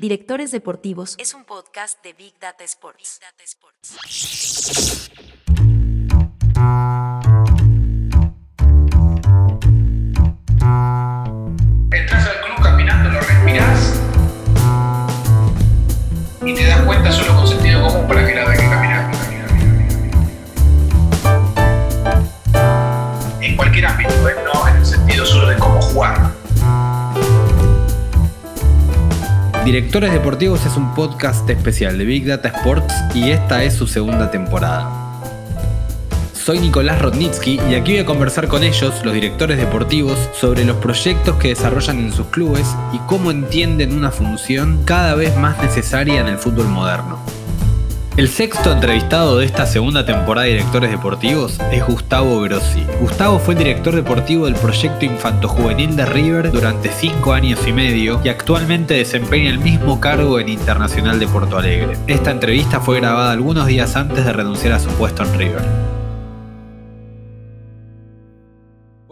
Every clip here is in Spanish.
Directores Deportivos es un podcast de Big Data Sports. Entras al club caminando, lo respirás y te das cuenta solo con sentido común para que la hay que caminar, caminar, caminar, caminar. En cualquier ámbito, ¿eh? no en el sentido solo de cómo jugar. Directores Deportivos es un podcast especial de Big Data Sports y esta es su segunda temporada. Soy Nicolás Rodnitsky y aquí voy a conversar con ellos, los directores deportivos, sobre los proyectos que desarrollan en sus clubes y cómo entienden una función cada vez más necesaria en el fútbol moderno. El sexto entrevistado de esta segunda temporada de Directores Deportivos es Gustavo Grossi. Gustavo fue director deportivo del proyecto infanto-juvenil de River durante cinco años y medio y actualmente desempeña el mismo cargo en Internacional de Porto Alegre. Esta entrevista fue grabada algunos días antes de renunciar a su puesto en River.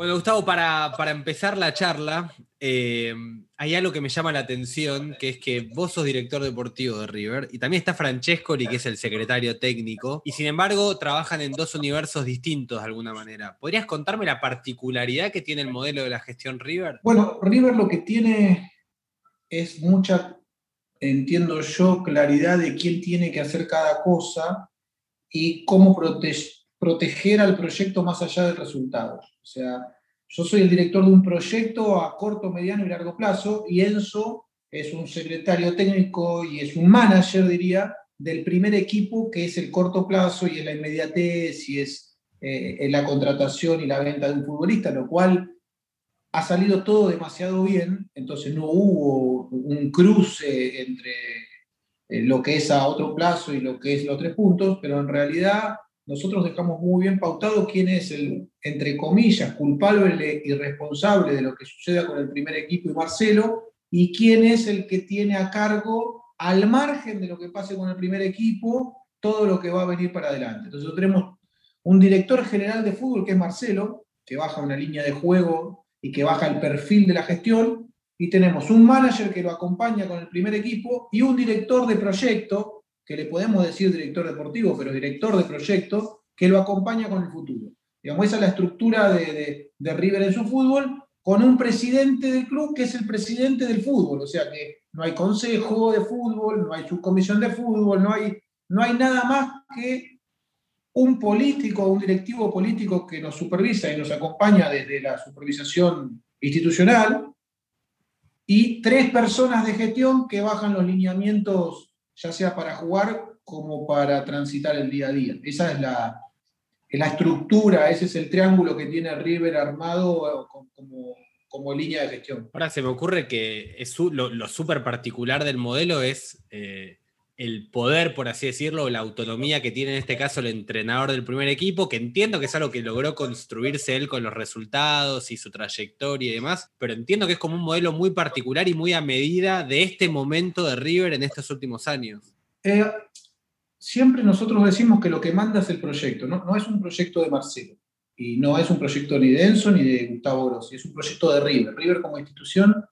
Bueno, Gustavo, para, para empezar la charla, eh, hay algo que me llama la atención, que es que vos sos director deportivo de River y también está Francescoli, que es el secretario técnico, y sin embargo trabajan en dos universos distintos de alguna manera. ¿Podrías contarme la particularidad que tiene el modelo de la gestión River? Bueno, River lo que tiene es mucha, entiendo yo, claridad de quién tiene que hacer cada cosa y cómo proteger al proyecto más allá del resultado. O sea, yo soy el director de un proyecto a corto, mediano y largo plazo y Enzo es un secretario técnico y es un manager, diría, del primer equipo que es el corto plazo y es la inmediatez y es eh, la contratación y la venta de un futbolista, lo cual ha salido todo demasiado bien, entonces no hubo un cruce entre eh, lo que es a otro plazo y lo que es los tres puntos, pero en realidad nosotros dejamos muy bien pautado quién es el, entre comillas, culpable y responsable de lo que suceda con el primer equipo y Marcelo, y quién es el que tiene a cargo, al margen de lo que pase con el primer equipo, todo lo que va a venir para adelante. Entonces tenemos un director general de fútbol que es Marcelo, que baja una línea de juego y que baja el perfil de la gestión, y tenemos un manager que lo acompaña con el primer equipo y un director de proyecto que le podemos decir director deportivo, pero director de proyecto, que lo acompaña con el futuro. Digamos, esa es la estructura de, River en su fútbol, con un presidente del club que es el presidente del fútbol, o sea que no hay consejo de fútbol, no hay subcomisión de fútbol, no hay, no hay nada más que un político, un directivo político que nos supervisa y nos acompaña desde la supervisación institucional, y tres personas de gestión que bajan los lineamientos ya sea para jugar como para transitar el día a día. Esa es la, la estructura, ese es el triángulo que tiene River armado como, como línea de gestión. Ahora se me ocurre que es lo, lo súper particular del modelo es eh, el poder, por así decirlo, la autonomía que tiene en este caso el entrenador del primer equipo, que entiendo que es algo que logró construirse él con los resultados y su trayectoria y demás, pero entiendo que es como un modelo muy particular y muy a medida de este momento de River en estos últimos años. Eh, siempre nosotros decimos que lo que manda es el proyecto, ¿no? es un proyecto de Marcelo. Y no es un proyecto ni de Enzo ni de Gustavo Grossi, es un proyecto de River. River como institución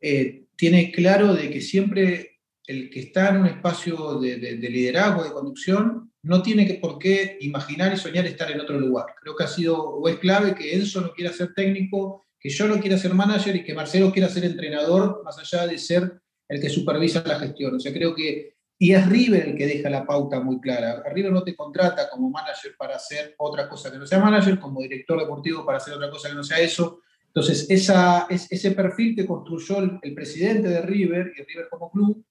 eh, tiene claro de que siempre el que está en un espacio de, liderazgo, de conducción, no tiene que, por qué imaginar y soñar estar en otro lugar. Creo que ha sido o es clave que Enzo no quiera ser técnico, que yo no quiera ser manager y que Marcelo quiera ser entrenador, más allá de ser el que supervisa la gestión. O sea, creo que, y es River el que deja la pauta muy clara. River no te contrata como manager para hacer otra cosa que no sea manager, como director deportivo para hacer otra cosa que no sea eso. Entonces, ese perfil que construyó el presidente de River y River como club,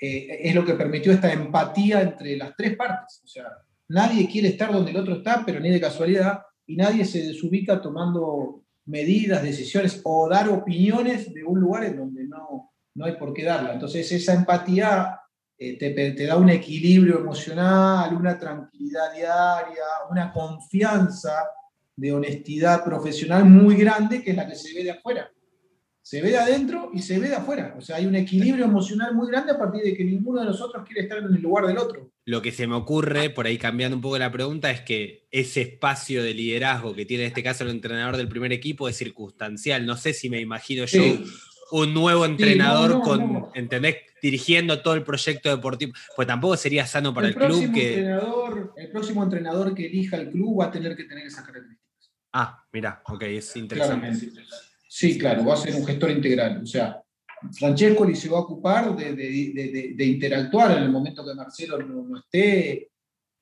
eh, es lo que permitió esta empatía entre las tres partes. O sea, nadie quiere estar donde el otro está, pero ni de casualidad, y nadie se desubica tomando medidas, decisiones o dar opiniones de un lugar en donde no, no hay por qué darla. Entonces esa empatía eh, te, te, da un equilibrio emocional, una tranquilidad diaria, una confianza de honestidad profesional muy grande que es la que se ve de afuera se ve de adentro y se ve de afuera. O sea, hay un equilibrio emocional muy grande a partir de que ninguno de nosotros quiere estar en el lugar del otro. Lo que se me ocurre, por ahí cambiando un poco la pregunta, es que ese espacio de liderazgo que tiene en este caso el entrenador del primer equipo es circunstancial. No sé si me imagino yo un nuevo entrenador con, ¿entendés? Dirigiendo todo el proyecto deportivo. Pues tampoco sería sano para el, club que. el próximo entrenador que elija el club va a tener que tener esas características. Ah, mira, ok, es interesante. Sí, claro, va a ser un gestor integral. O sea, Francesco se va a ocupar de, interactuar en el momento que Marcelo no, esté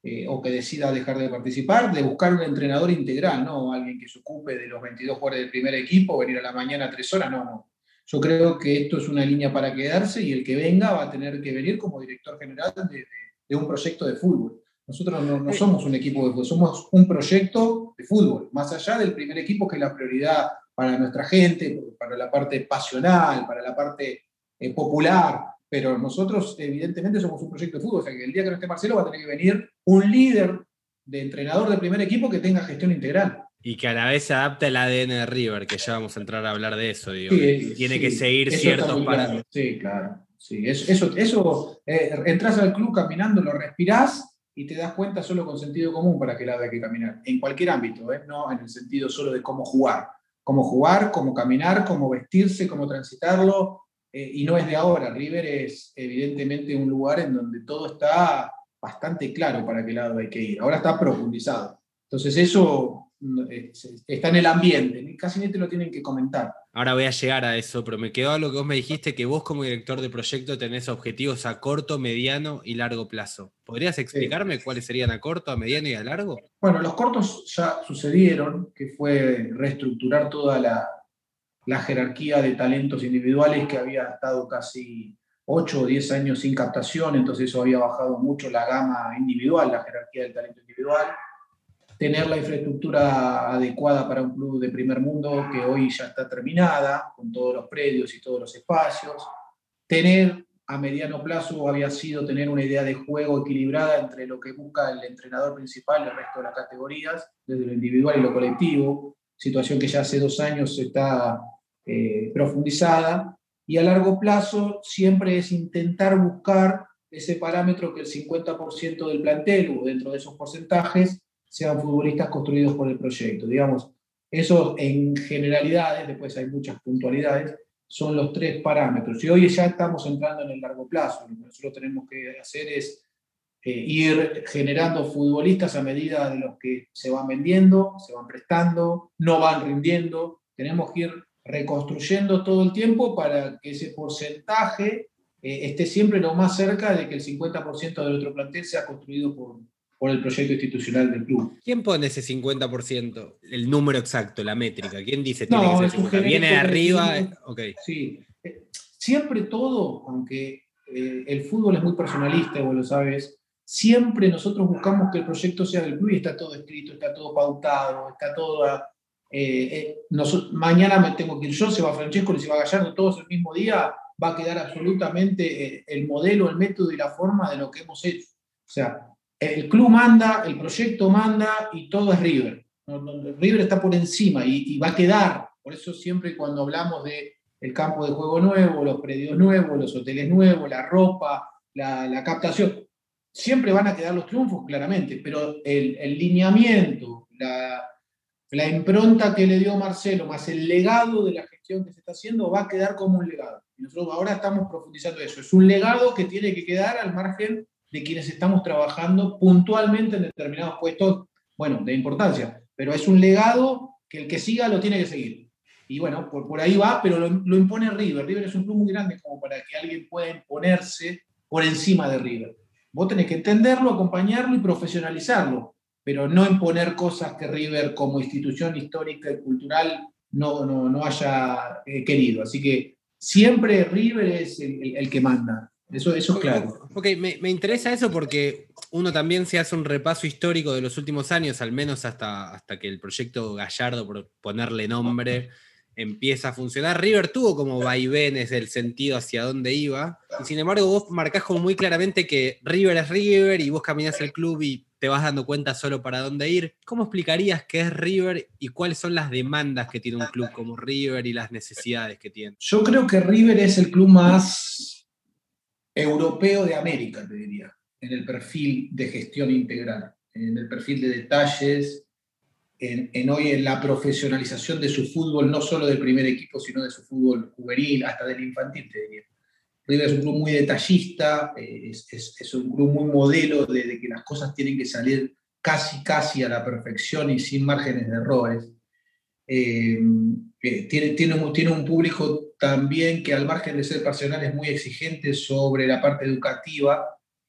eh, o que decida dejar de participar, de buscar un entrenador integral, no alguien que se ocupe de los 22 jugadores del primer equipo, venir a la mañana a tres horas, no, no. Yo creo que esto es una línea para quedarse y el que venga va a tener que venir como director general de, un proyecto de fútbol. Nosotros no, no, somos un equipo de fútbol, somos un proyecto de fútbol, más allá del primer equipo que es la prioridad para nuestra gente, para la parte pasional, para la parte eh, popular, pero nosotros evidentemente somos un proyecto de fútbol, o sea que el día que no esté Marcelo va a tener que venir un líder de entrenador de primer equipo que tenga gestión integral. Y que a la vez se adapte al ADN de River, que ya vamos a entrar a hablar de eso, digo. tiene que seguir ciertos parámetros. Sí, claro. Sí, eso, eso, eh, entras al club caminando, lo respirás y te das cuenta solo con sentido común para qué lado hay que caminar. En cualquier ámbito, ¿eh? no en el sentido solo de cómo jugar cómo jugar, cómo caminar, cómo vestirse, cómo transitarlo. Eh, y no es de ahora. River es evidentemente un lugar en donde todo está bastante claro para qué lado hay que ir. Ahora está profundizado. Entonces eso está en el ambiente, casi ni te lo tienen que comentar. Ahora voy a llegar a eso, pero me quedó algo que vos me dijiste, que vos como director de proyecto tenés objetivos a corto, mediano y largo plazo. ¿Podrías explicarme cuáles serían a corto, a mediano y a largo? Bueno, los cortos ya sucedieron, que fue reestructurar toda la, la jerarquía de talentos individuales que había estado casi 8 o 10 años sin captación, entonces eso había bajado mucho la gama individual, la jerarquía del talento individual tener la infraestructura adecuada para un club de primer mundo que hoy ya está terminada, con todos los predios y todos los espacios. Tener a mediano plazo había sido tener una idea de juego equilibrada entre lo que busca el entrenador principal y el resto de las categorías, desde lo individual y lo colectivo, situación que ya hace dos años está eh, profundizada. Y a largo plazo siempre es intentar buscar ese parámetro que el 50% del plantel o dentro de esos porcentajes sean futbolistas construidos por el proyecto. Digamos, eso en generalidades, después hay muchas puntualidades, son los tres parámetros. Y hoy ya estamos entrando en el largo plazo. Lo que nosotros tenemos que hacer es eh, ir generando futbolistas a medida de los que se van vendiendo, se van prestando, no van rindiendo. Tenemos que ir reconstruyendo todo el tiempo para que ese porcentaje eh, esté siempre lo más cerca de que el 50% del otro plantel sea construido por, por el proyecto institucional del club. ¿Quién pone ese 50%? El número exacto, la métrica. ¿Quién dice tiene que ser 50? ¿Viene de arriba? Sí. Eh, siempre todo, aunque eh, el fútbol es muy personalista, vos lo sabes, siempre nosotros buscamos que el proyecto sea del club y está todo escrito, está todo pautado, está todo... Eh, mañana me tengo que ir yo, se va Francesco, se va Gallardo, todos el mismo día, va a quedar absolutamente el modelo, el método y la forma de lo que hemos hecho. O sea, el club manda, el proyecto manda y todo es River. River está por encima y, va a quedar. Por eso siempre cuando hablamos de el campo de juego nuevo, los predios nuevos, los hoteles nuevos, la ropa, la, captación, siempre van a quedar los triunfos, claramente, pero el, lineamiento, la, la, impronta que le dio Marcelo, más el legado de la gestión que se está haciendo, va a quedar como un legado. Y nosotros ahora estamos profundizando eso. Es un legado que tiene que quedar al margen de quienes estamos trabajando puntualmente en determinados puestos, bueno, de importancia, pero es un legado que el que siga lo tiene que seguir. Y bueno, por, por ahí va, pero lo, impone River. River es un club muy grande como para que alguien pueda imponerse por encima de River. Vos tenés que entenderlo, acompañarlo y profesionalizarlo, pero no imponer cosas que River como institución histórica y cultural no, no, haya eh, querido. Así que siempre River es el que manda. Eso, eso es claro. Ok, me, interesa eso porque uno también se hace un repaso histórico de los últimos años, al menos hasta, hasta que el proyecto Gallardo, por ponerle nombre, empieza a funcionar. River tuvo como vaivenes del sentido hacia dónde iba, y sin embargo vos marcás como muy claramente que River es River y vos caminás el club y te vas dando cuenta solo para dónde ir. ¿Cómo explicarías qué es River y cuáles son las demandas que tiene un club como River y las necesidades que tiene? Yo creo que River es el club más europeo de América, te diría, en el perfil de gestión integral, en el perfil de detalles, en, hoy en la profesionalización de su fútbol, no solo del primer equipo, sino de su fútbol juvenil, hasta del infantil, te diría. River es un club muy detallista, eh, es, un club muy modelo de, que las cosas tienen que salir casi, casi a la perfección y sin márgenes de errores. Eh, eh, tiene, tiene, un, tiene un público también que al margen de ser pasional es muy exigente sobre la parte educativa,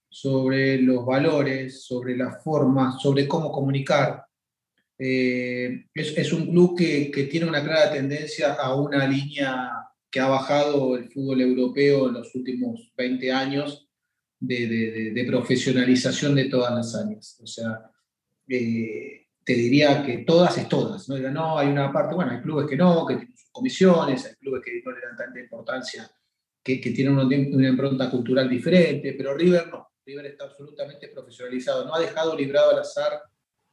sobre los valores, sobre las formas, sobre cómo comunicar. es, es, un club que, que, tiene una clara tendencia a una línea que ha bajado el fútbol europeo en los últimos 20 años de, profesionalización de todas las áreas. O sea, eh, te diría que todas es todas. ¿no? no, hay una parte, bueno, hay clubes que no, que tienen sus comisiones, hay clubes que no le dan tanta importancia, que, tienen una, impronta cultural diferente, pero River no. River está absolutamente profesionalizado, no ha dejado librado al azar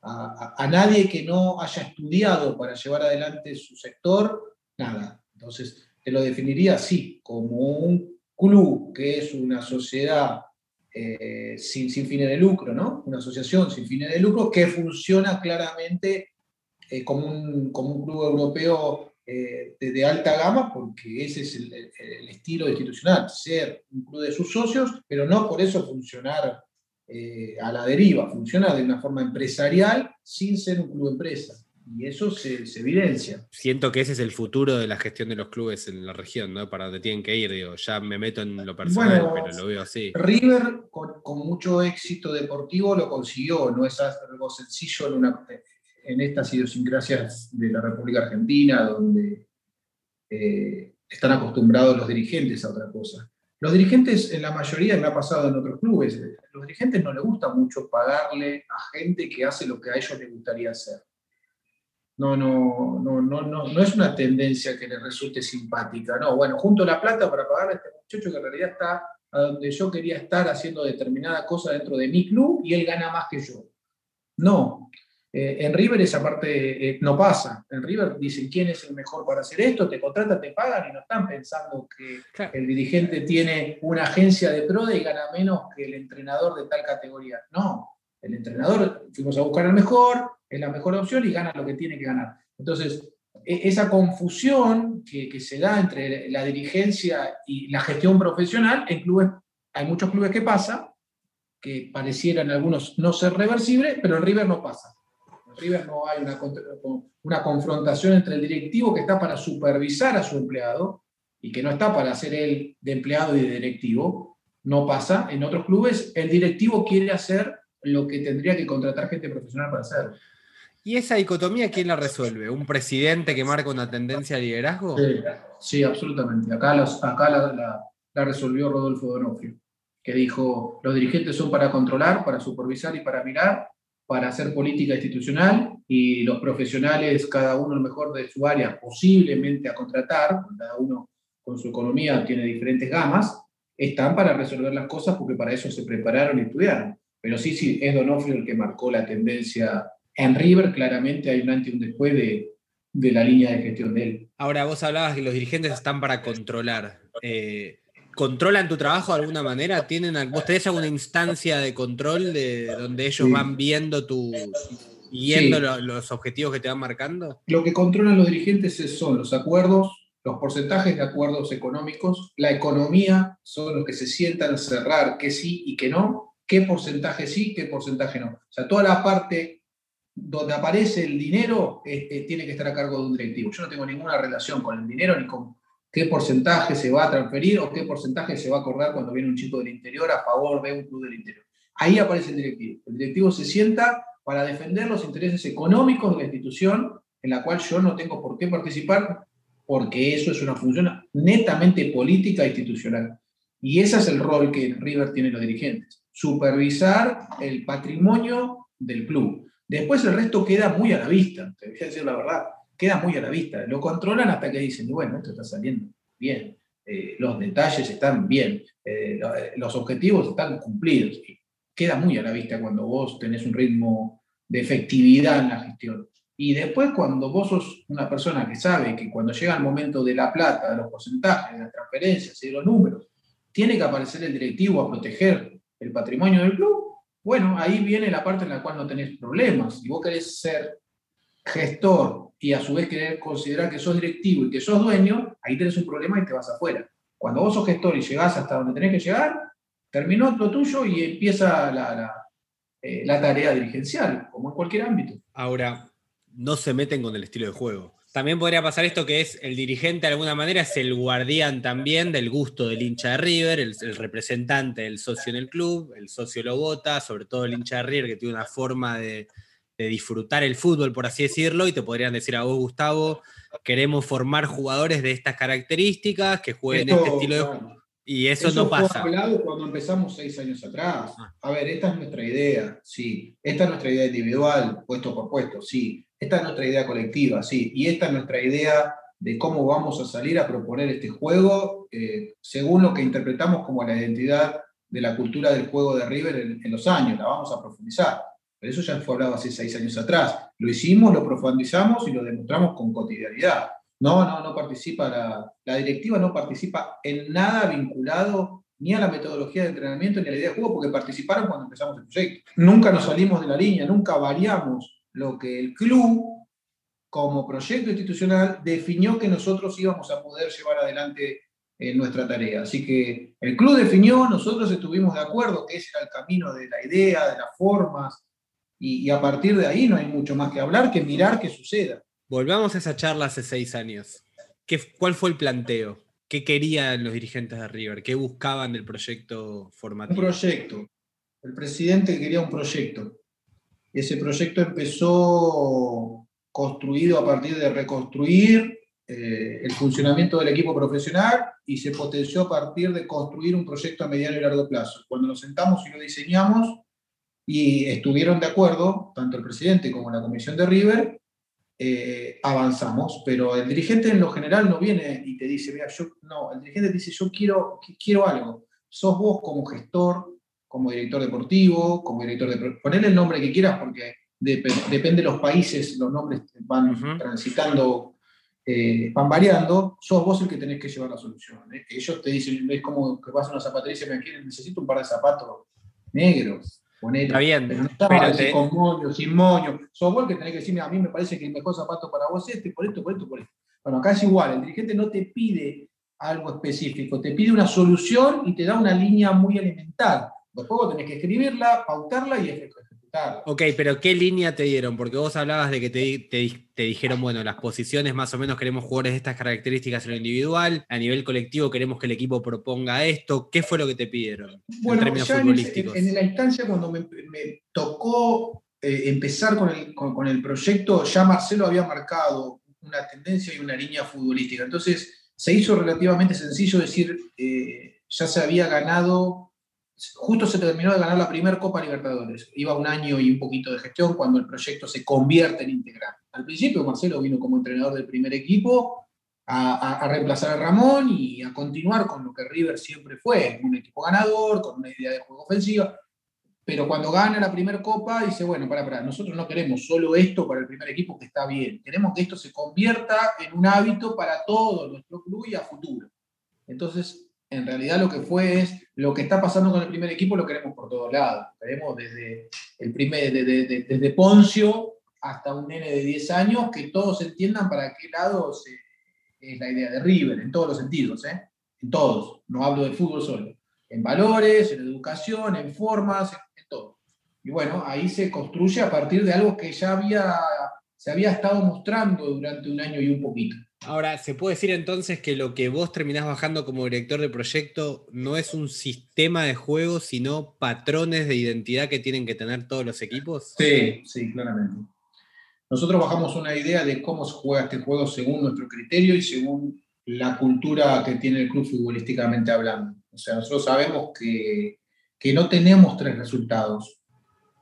a, a, nadie que no haya estudiado para llevar adelante su sector, nada. Entonces, te lo definiría así, como un club que es una sociedad eh, sin, sin, fines de lucro, ¿no? Una asociación sin fines de lucro que funciona claramente eh, como, un, club europeo eh, de, alta gama, porque ese es el, el, estilo institucional, ser un club de sus socios, pero no por eso funcionar a la deriva, funciona de una forma empresarial sin ser un club empresa y eso se, evidencia. Siento que ese es el futuro de la gestión de los clubes en la región, ¿no? Para donde tienen que ir, digo, ya me meto en lo personal, pero lo veo así. River, con, mucho éxito deportivo, lo consiguió, no es algo sencillo en, una, en estas idiosincrasias de la República Argentina, donde eh, están acostumbrados los dirigentes a otra cosa. Los dirigentes, en la mayoría, me ha pasado en otros clubes, los dirigentes no les gusta mucho pagarle a gente que hace lo que a ellos les gustaría hacer no, no, no, no, no, no es una tendencia que le resulte simpática. No, bueno, junto la plata para pagar a este muchacho que en realidad está a donde yo quería estar haciendo determinada cosa dentro de mi club y él gana más que yo. No. Eh, en River esa parte eh, no pasa. En River dicen quién es el mejor para hacer esto, te contratan, te pagan y no están pensando que el dirigente tiene una agencia de PRODE y gana menos que el entrenador de tal categoría. No, el entrenador fuimos a buscar al mejor, es la mejor opción y gana lo que tiene que ganar. Entonces, e, esa confusión que, se da entre la dirigencia y la gestión profesional, en clubes, hay muchos clubes que pasa, que parecieran algunos no ser reversibles, pero en River no pasa. En River no hay una, una confrontación entre el directivo que está para supervisar a su empleado y que no está para ser él de empleado y de directivo. No pasa. En otros clubes, el directivo quiere hacer lo que tendría que contratar gente profesional para hacer. ¿Y esa dicotomía quién la resuelve? ¿Un presidente que marca una tendencia de liderazgo? Sí, absolutamente. Acá, acá la, resolvió Rodolfo Donofrio, que dijo, los dirigentes son para controlar, para supervisar y para mirar, para hacer política institucional, y los profesionales, cada uno el mejor de su área, posiblemente a contratar, cada uno con su economía tiene diferentes gamas, están para resolver las cosas porque para eso se prepararon y estudiaron. Pero sí, sí, es Donofrio el que marcó la tendencia en River claramente hay un antes y un después de, la línea de gestión de él. Ahora, vos hablabas que los dirigentes están para controlar. Eh, ¿Controlan tu trabajo de alguna manera? ¿Tienen, ¿Vos tenés alguna instancia de control de donde ellos van viendo tu, viendo los, objetivos que te van marcando? Lo que controlan los dirigentes son los acuerdos, los porcentajes de acuerdos económicos, la economía, son los que se sientan a cerrar qué sí y qué no, qué porcentaje sí, qué porcentaje no. O sea, toda la parte donde aparece el dinero este, tiene que estar a cargo de un directivo. Yo no tengo ninguna relación con el dinero ni con qué porcentaje se va a transferir o qué porcentaje se va a acordar cuando viene un chico del interior a favor de un club del interior. Ahí aparece el directivo. El directivo se sienta para defender los intereses económicos de la institución en la cual yo no tengo por qué participar porque eso es una función netamente política e institucional. Y ese es el rol que River tiene los dirigentes, supervisar el patrimonio del club. Después el resto queda muy a la vista, te voy a decir la verdad, queda muy a la vista. Lo controlan hasta que dicen, bueno, esto está saliendo bien, eh, los detalles están bien, eh, eh, los objetivos están cumplidos. Queda muy a la vista cuando vos tenés un ritmo de efectividad en la gestión. Y después cuando vos sos una persona que sabe que cuando llega el momento de la plata, de los porcentajes, de las transferencias y de los números, tiene que aparecer el directivo a proteger el patrimonio del club, bueno, ahí viene la parte en la cual no tenés problemas. Si vos querés ser gestor y a su vez querer considerar que sos directivo y que sos dueño, ahí tenés un problema y te vas afuera. Cuando vos sos gestor y llegás hasta donde tenés que llegar, terminó lo tuyo y empieza la, eh, la tarea dirigencial, como en cualquier ámbito. Ahora, no se meten con el estilo de juego. También podría pasar esto que es el dirigente de alguna manera, es el guardián también del gusto del hincha de River, el, representante del socio en el club, el socio lo vota, sobre todo el hincha de River que tiene una forma de, disfrutar el fútbol, por así decirlo, y te podrían decir a vos, Gustavo, queremos formar jugadores de estas características, que jueguen este estilo de juego. Y eso, no pasa. hablado cuando empezamos seis años atrás. Ah. A ver, esta es nuestra idea, sí. Esta es nuestra idea individual, puesto por puesto, sí. Esta es nuestra idea colectiva, sí. Y esta es nuestra idea de cómo vamos a salir a proponer este juego eh, según lo que interpretamos como la identidad de la cultura del juego de River en, los años. La vamos a profundizar. Pero eso ya fue hablado hace seis años atrás. Lo hicimos, lo profundizamos y lo demostramos con cotidianidad. No, no, no participa, la, la directiva no participa en nada vinculado ni a la metodología de entrenamiento ni a la idea de juego, porque participaron cuando empezamos el proyecto. Nunca nos salimos de la línea, nunca variamos lo que el club, como proyecto institucional, definió que nosotros íbamos a poder llevar adelante en nuestra tarea. Así que el club definió, nosotros estuvimos de acuerdo que ese era el camino de la idea, de las formas, y, y a partir de ahí no hay mucho más que hablar que mirar que suceda. Volvamos a esa charla hace seis años. ¿Qué, ¿Cuál fue el planteo? ¿Qué querían los dirigentes de River? ¿Qué buscaban del proyecto formativo? Un proyecto. El presidente quería un proyecto. Ese proyecto empezó construido a partir de reconstruir eh, el funcionamiento del equipo profesional y se potenció a partir de construir un proyecto a mediano y largo plazo. Cuando nos sentamos y lo diseñamos y estuvieron de acuerdo, tanto el presidente como la comisión de River, eh, avanzamos, pero el dirigente en lo general no viene y te dice, mira, yo, no, el dirigente dice, yo quiero, quiero algo. Sos vos como gestor, como director deportivo, como director de... Ponle el nombre que quieras porque depende de los países, los nombres van transitando, eh, van variando, sos vos el que tenés que llevar la solución. ¿eh? Ellos te dicen, es como que vas a una zapatería y me necesito un par de zapatos negros Está bien. Pero no está con moño, sin moño. Sos vos que tenés que decirme, a mí me parece que el mejor zapato para vos es este, por esto, por esto, por esto. Bueno, acá es igual, el dirigente no te pide algo específico, te pide una solución y te da una línea muy elemental. Después vos tenés que escribirla, pautarla y Ok, pero ¿qué línea te dieron? Porque vos hablabas de que te, dijeron, bueno, las posiciones más o menos queremos jugadores de estas características en lo individual, a nivel colectivo queremos que el equipo proponga esto. ¿Qué fue lo que te pidieron bueno, en términos futbolísticos? En, la instancia cuando me, tocó eh, empezar con el, con, el proyecto, ya Marcelo había marcado una tendencia y una línea futbolística. Entonces se hizo relativamente sencillo decir, eh, ya se había ganado justo se terminó de ganar la primera Copa Libertadores. Iba un año y un poquito de gestión cuando el proyecto se convierte en integral. Al principio Marcelo vino como entrenador del primer equipo a, reemplazar a Ramón y a continuar con lo que River siempre fue, un equipo ganador, con una idea de juego ofensiva. Pero cuando gana la primera copa, dice, bueno, para, para, nosotros no queremos solo esto para el primer equipo que está bien, queremos que esto se convierta en un hábito para todo nuestro club y a futuro. Entonces, en realidad lo que fue es lo que está pasando con el primer equipo lo queremos por todos lados. Queremos desde, el primer, desde, Poncio hasta un nene de 10 años que todos entiendan para qué lado es la idea de River, en todos los sentidos, ¿eh? en todos. No hablo de fútbol solo. En valores, en educación, en formas, en, todo. Y bueno, ahí se construye a partir de algo que ya había, se había estado mostrando durante un año y un poquito. Ahora, ¿se puede decir entonces que lo que vos terminás bajando como director de proyecto no es un sistema de juego, sino patrones de identidad que tienen que tener todos los equipos? Sí, sí, claramente. Nosotros bajamos una idea de cómo se juega este juego según nuestro criterio y según la cultura que tiene el club futbolísticamente hablando. O sea, nosotros sabemos que, que no tenemos tres resultados,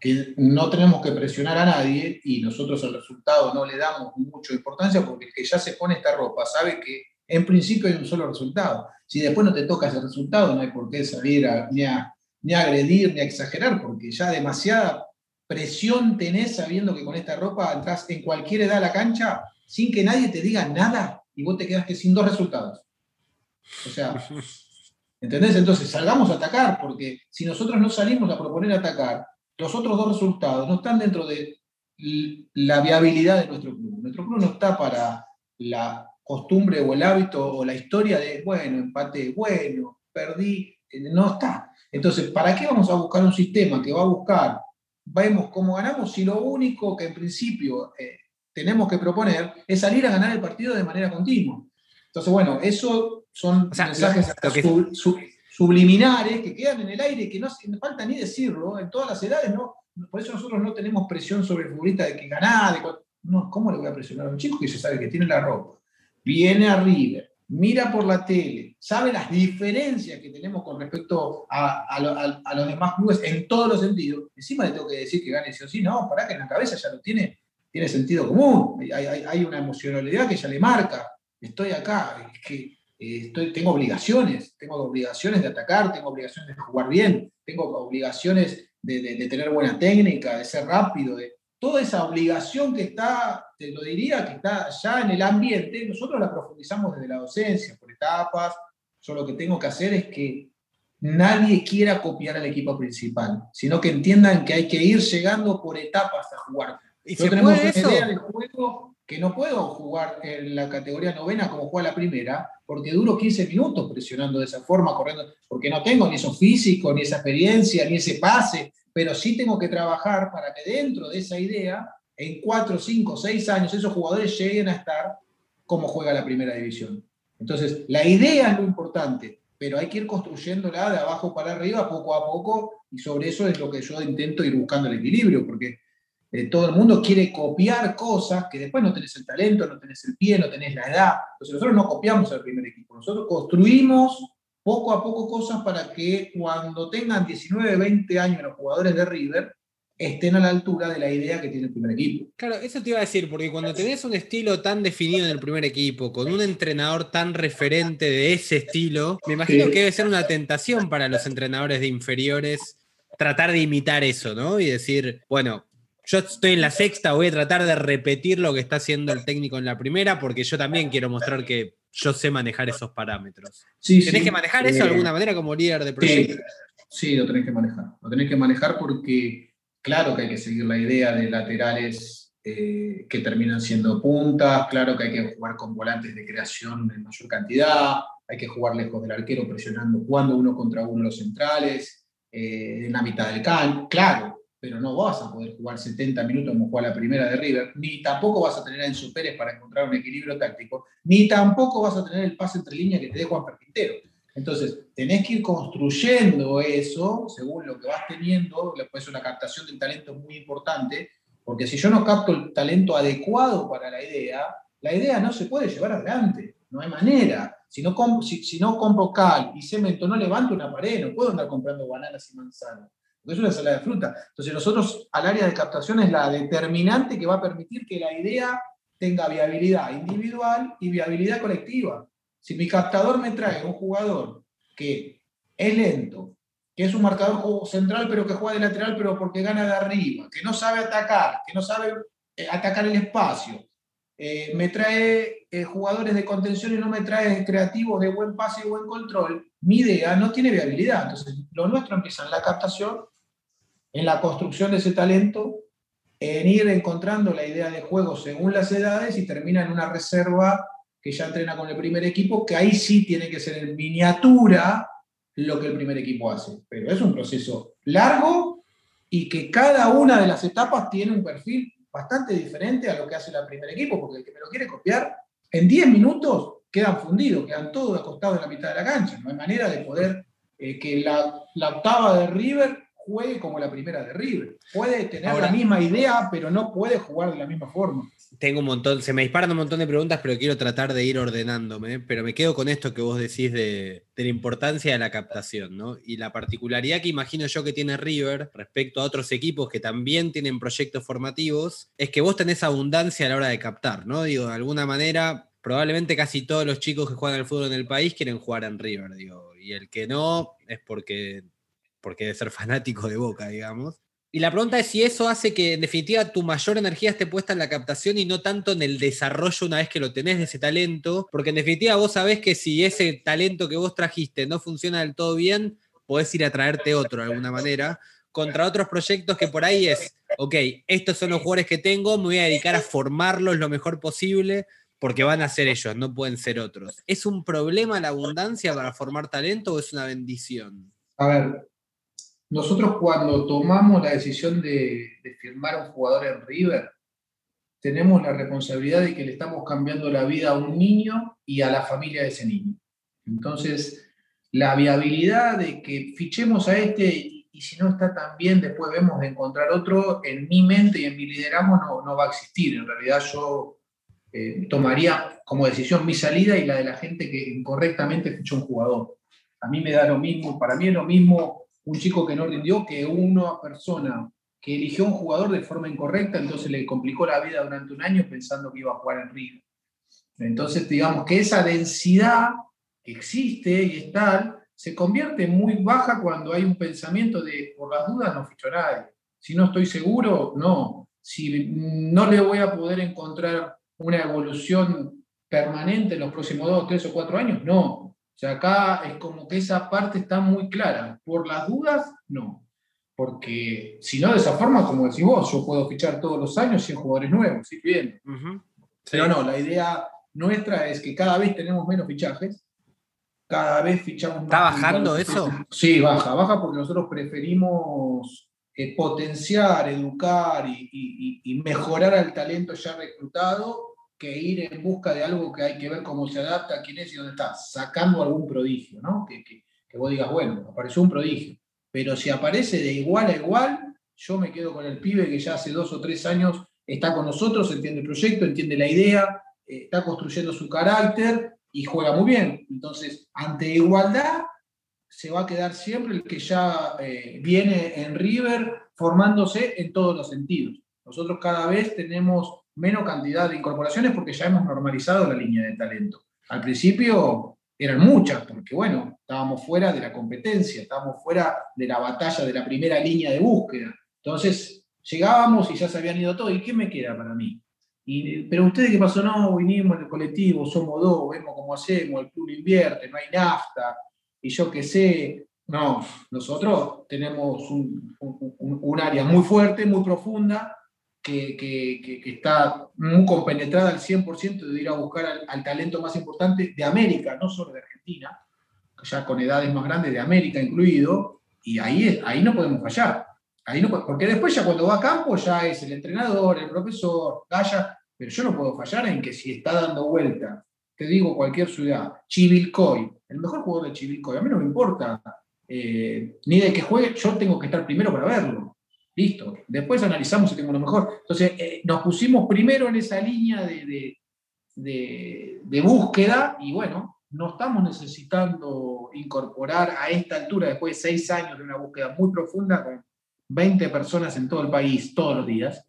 que no tenemos que presionar a nadie y nosotros al resultado no le damos mucha importancia porque el que ya se pone esta ropa sabe que en principio hay un solo resultado. Si después no te toca ese resultado, no hay por qué salir ni, a, ni a agredir ni a exagerar porque ya demasiada presión tenés sabiendo que con esta ropa entras en cualquier edad a la cancha sin que nadie te diga nada y vos te quedaste sin dos resultados. O sea, ¿entendés? Entonces salgamos a atacar porque si nosotros no salimos a proponer atacar, los otros dos resultados no están dentro de la viabilidad de nuestro club. Nuestro club no está para la costumbre o el hábito o la historia de, bueno, empate, bueno, perdí, eh, no está. Entonces, ¿para qué vamos a buscar un sistema que va a buscar, vemos cómo ganamos, si lo único que en principio eh, tenemos que proponer es salir a ganar el partido de manera continua? Entonces, bueno, eso son mensajes subliminares que quedan en el aire, que no, no falta ni decirlo, en todas las edades, ¿no? Por eso nosotros no tenemos presión sobre el futbolista de que ganar, de ¿cómo le voy a presionar a un chico que se sabe que tiene la ropa? Viene a River, mira por la tele, sabe las diferencias que tenemos con respecto a, los demás clubes en todos los sentidos. Encima le tengo que decir que gane sí o sí, no, para que en la cabeza ya lo tiene, tiene sentido común, hay, una emocionalidad que ya le marca, estoy acá, es que estoy, tengo obligaciones, tengo obligaciones de atacar, tengo obligaciones de jugar bien, tengo obligaciones de tener buena técnica, de ser rápido, de, toda esa obligación que está, te lo diría, que está ya en el ambiente, nosotros la profundizamos desde la docencia, por etapas. Yo lo que tengo que hacer es que nadie quiera copiar al equipo principal, sino que entiendan que hay que ir llegando por etapas a jugar. ¿Y Yo tenemos una idea de juego que no puedo jugar en la categoría novena como juega la primera, porque duro 15 minutos presionando de esa forma, corriendo, porque no tengo ni eso físico, ni esa experiencia, ni ese pase, pero sí tengo que trabajar para que dentro de esa idea, en 4, 5, 6 años, esos jugadores lleguen a estar como juega la primera división. Entonces, la idea es lo importante, pero hay que ir construyéndola de abajo para arriba, poco a poco, y sobre eso es lo que yo intento ir buscando el equilibrio, porque eh, todo el mundo quiere copiar cosas que después no tenés el talento, no tenés el pie, no tenés la edad. Entonces nosotros no copiamos al primer equipo, nosotros construimos poco a poco cosas para que cuando tengan 19, 20 años los jugadores de River estén a la altura de la idea que tiene el primer equipo. Claro, eso te iba a decir, porque cuando tenés un estilo tan definido en el primer equipo, con un entrenador tan referente de ese estilo, me imagino que debe ser una tentación para los entrenadores de inferiores tratar de imitar eso, ¿no? Y decir, bueno, yo estoy en la sexta, voy a tratar de repetir lo que está haciendo el técnico en la primera, porque yo también quiero mostrar que yo sé manejar esos parámetros. Sí, ¿Tenés que manejar eso de eh, alguna manera como líder de proyecto? Sí, lo tenés que manejar. Lo tenés que manejar porque, claro que hay que seguir la idea de laterales eh, que terminan siendo puntas, claro que hay que jugar con volantes de creación en mayor cantidad, hay que jugar lejos del arquero presionando, jugando uno contra uno los centrales, eh, en la mitad del campo, claro, pero no vas a poder jugar 70 minutos como juega la primera de River, ni tampoco vas a tener a Enzo Pérez para encontrar un equilibrio táctico, ni tampoco vas a tener el pase entre líneas que te dé Juan Perquintero. Entonces, tenés que ir construyendo eso según lo que vas teniendo, después una captación del talento muy importante, porque si yo no capto el talento adecuado para la idea, la idea no se puede llevar adelante, no hay manera. Si no, si no compro cal y cemento, no levanto una pared, no puedo andar comprando bananas y manzanas es una ensalada de fruta. Entonces nosotros al área de captación es la determinante que va a permitir que la idea tenga viabilidad individual y viabilidad colectiva. Si mi captador me trae un jugador que es lento, que es un marcador central pero que juega de lateral pero porque gana de arriba, que no sabe atacar, que no sabe eh, atacar el espacio, eh, me trae eh, jugadores de contención y no me trae creativos de buen pase y buen control, mi idea no tiene viabilidad. Entonces, lo nuestro empieza en la captación en la construcción de ese talento, en ir encontrando la idea de juego según las edades y termina en una reserva que ya entrena con el primer equipo, que ahí sí tiene que ser en miniatura lo que el primer equipo hace. Pero es un proceso largo y que cada una de las etapas tiene un perfil bastante diferente a lo que hace el primer equipo, porque el que me lo quiere copiar, en 10 minutos quedan fundidos, quedan todos acostados en la mitad de la cancha. No hay manera de poder eh, que la, la octava de River juegue como la primera de River. Puede tener la misma idea, pero no puede jugar de la misma forma. Tengo un montón, se me disparan un montón de preguntas, pero quiero tratar de ir ordenándome. Pero me quedo con esto que vos decís de, la importancia de la captación, ¿no? Y la particularidad que imagino yo que tiene River respecto a otros equipos que también tienen proyectos formativos, es que vos tenés abundancia a la hora de captar, ¿no? Digo, de alguna manera, probablemente casi todos los chicos que juegan al fútbol en el país quieren jugar en River, digo. Y el que no es porque porque de ser fanático de Boca, digamos. Y la pregunta es si eso hace que en definitiva tu mayor energía esté puesta en la captación y no tanto en el desarrollo una vez que lo tenés de ese talento, porque en definitiva vos sabés que si ese talento que vos trajiste no funciona del todo bien, podés ir a traerte otro de alguna manera, contra otros proyectos que por ahí es, ok, estos son los jugadores que tengo, me voy a dedicar a formarlos lo mejor posible porque van a ser ellos, no pueden ser otros. ¿Es un problema la abundancia para formar talento o es una bendición? A ver, nosotros cuando tomamos la decisión de, firmar a un jugador en River, tenemos la responsabilidad de que le estamos cambiando la vida a un niño y a la familia de ese niño. Entonces, la viabilidad de que fichemos a este y, si no está tan bien, después vemos de encontrar otro, en mi mente y en mi liderazgo no, no va a existir. En realidad yo eh, tomaría como decisión mi salida y la de la gente que incorrectamente fichó un jugador. A mí me da lo mismo, para mí es lo mismo un chico que no rindió que una persona que eligió un jugador de forma incorrecta, entonces le complicó la vida durante un año pensando que iba a jugar en River. Entonces, digamos que esa densidad que existe y es tal, se convierte muy baja cuando hay un pensamiento de, por las dudas no ficho a nadie. Si no estoy seguro, no. Si no le voy a poder encontrar una evolución permanente en los próximos dos, tres o cuatro años, no. O sea, acá es como que esa parte está muy clara. Por las dudas, no. Porque si no, de esa forma, como decís vos, yo puedo fichar todos los años 100 jugadores nuevos, ¿sí? Bien. Pero no, la idea nuestra es que cada vez tenemos menos fichajes, cada vez fichamos más. ¿Está bajando eso? Sí, baja, baja porque nosotros preferimos eh, potenciar, educar y, y, mejorar al talento ya reclutado que ir en busca de algo que hay que ver cómo se adapta, quién es y dónde está, sacando algún prodigio, ¿no? Que, que, que vos digas, bueno, apareció un prodigio, pero si aparece de igual a igual, yo me quedo con el pibe que ya hace dos o tres años está con nosotros, entiende el proyecto, entiende la idea, eh, está construyendo su carácter y juega muy bien. Entonces, ante igualdad, se va a quedar siempre el que ya eh, viene en River formándose en todos los sentidos. Nosotros cada vez tenemos menos cantidad de incorporaciones porque ya hemos normalizado la línea de talento. Al principio eran muchas, porque bueno, estábamos fuera de la competencia, estábamos fuera de la batalla de la primera línea de búsqueda. Entonces, llegábamos y ya se habían ido todos. ¿Y qué me queda para mí? Y, pero ustedes qué pasó, no, vinimos en el colectivo, somos dos, vemos cómo hacemos, el club invierte, no hay nafta, y yo qué sé. No, nosotros tenemos un, un área muy fuerte, muy profunda, que, está muy compenetrada al 100% de ir a buscar al, talento más importante de América, no solo de Argentina, ya con edades más grandes de América incluido, y ahí, ahí no podemos fallar. Ahí no, porque después ya cuando va a campo ya es el entrenador, el profesor, Gaya, pero yo no puedo fallar en que si está dando vuelta, te digo cualquier ciudad, Chivilcoy, el mejor jugador de Chivilcoy, a mí no me importa eh, ni de que juegue, yo tengo que estar primero para verlo. Listo. Después analizamos si tengo lo mejor. Entonces, eh, nos pusimos primero en esa línea de, de, búsqueda y bueno, no estamos necesitando incorporar a esta altura, después de seis años de una búsqueda muy profunda con 20 personas en todo el país todos los días,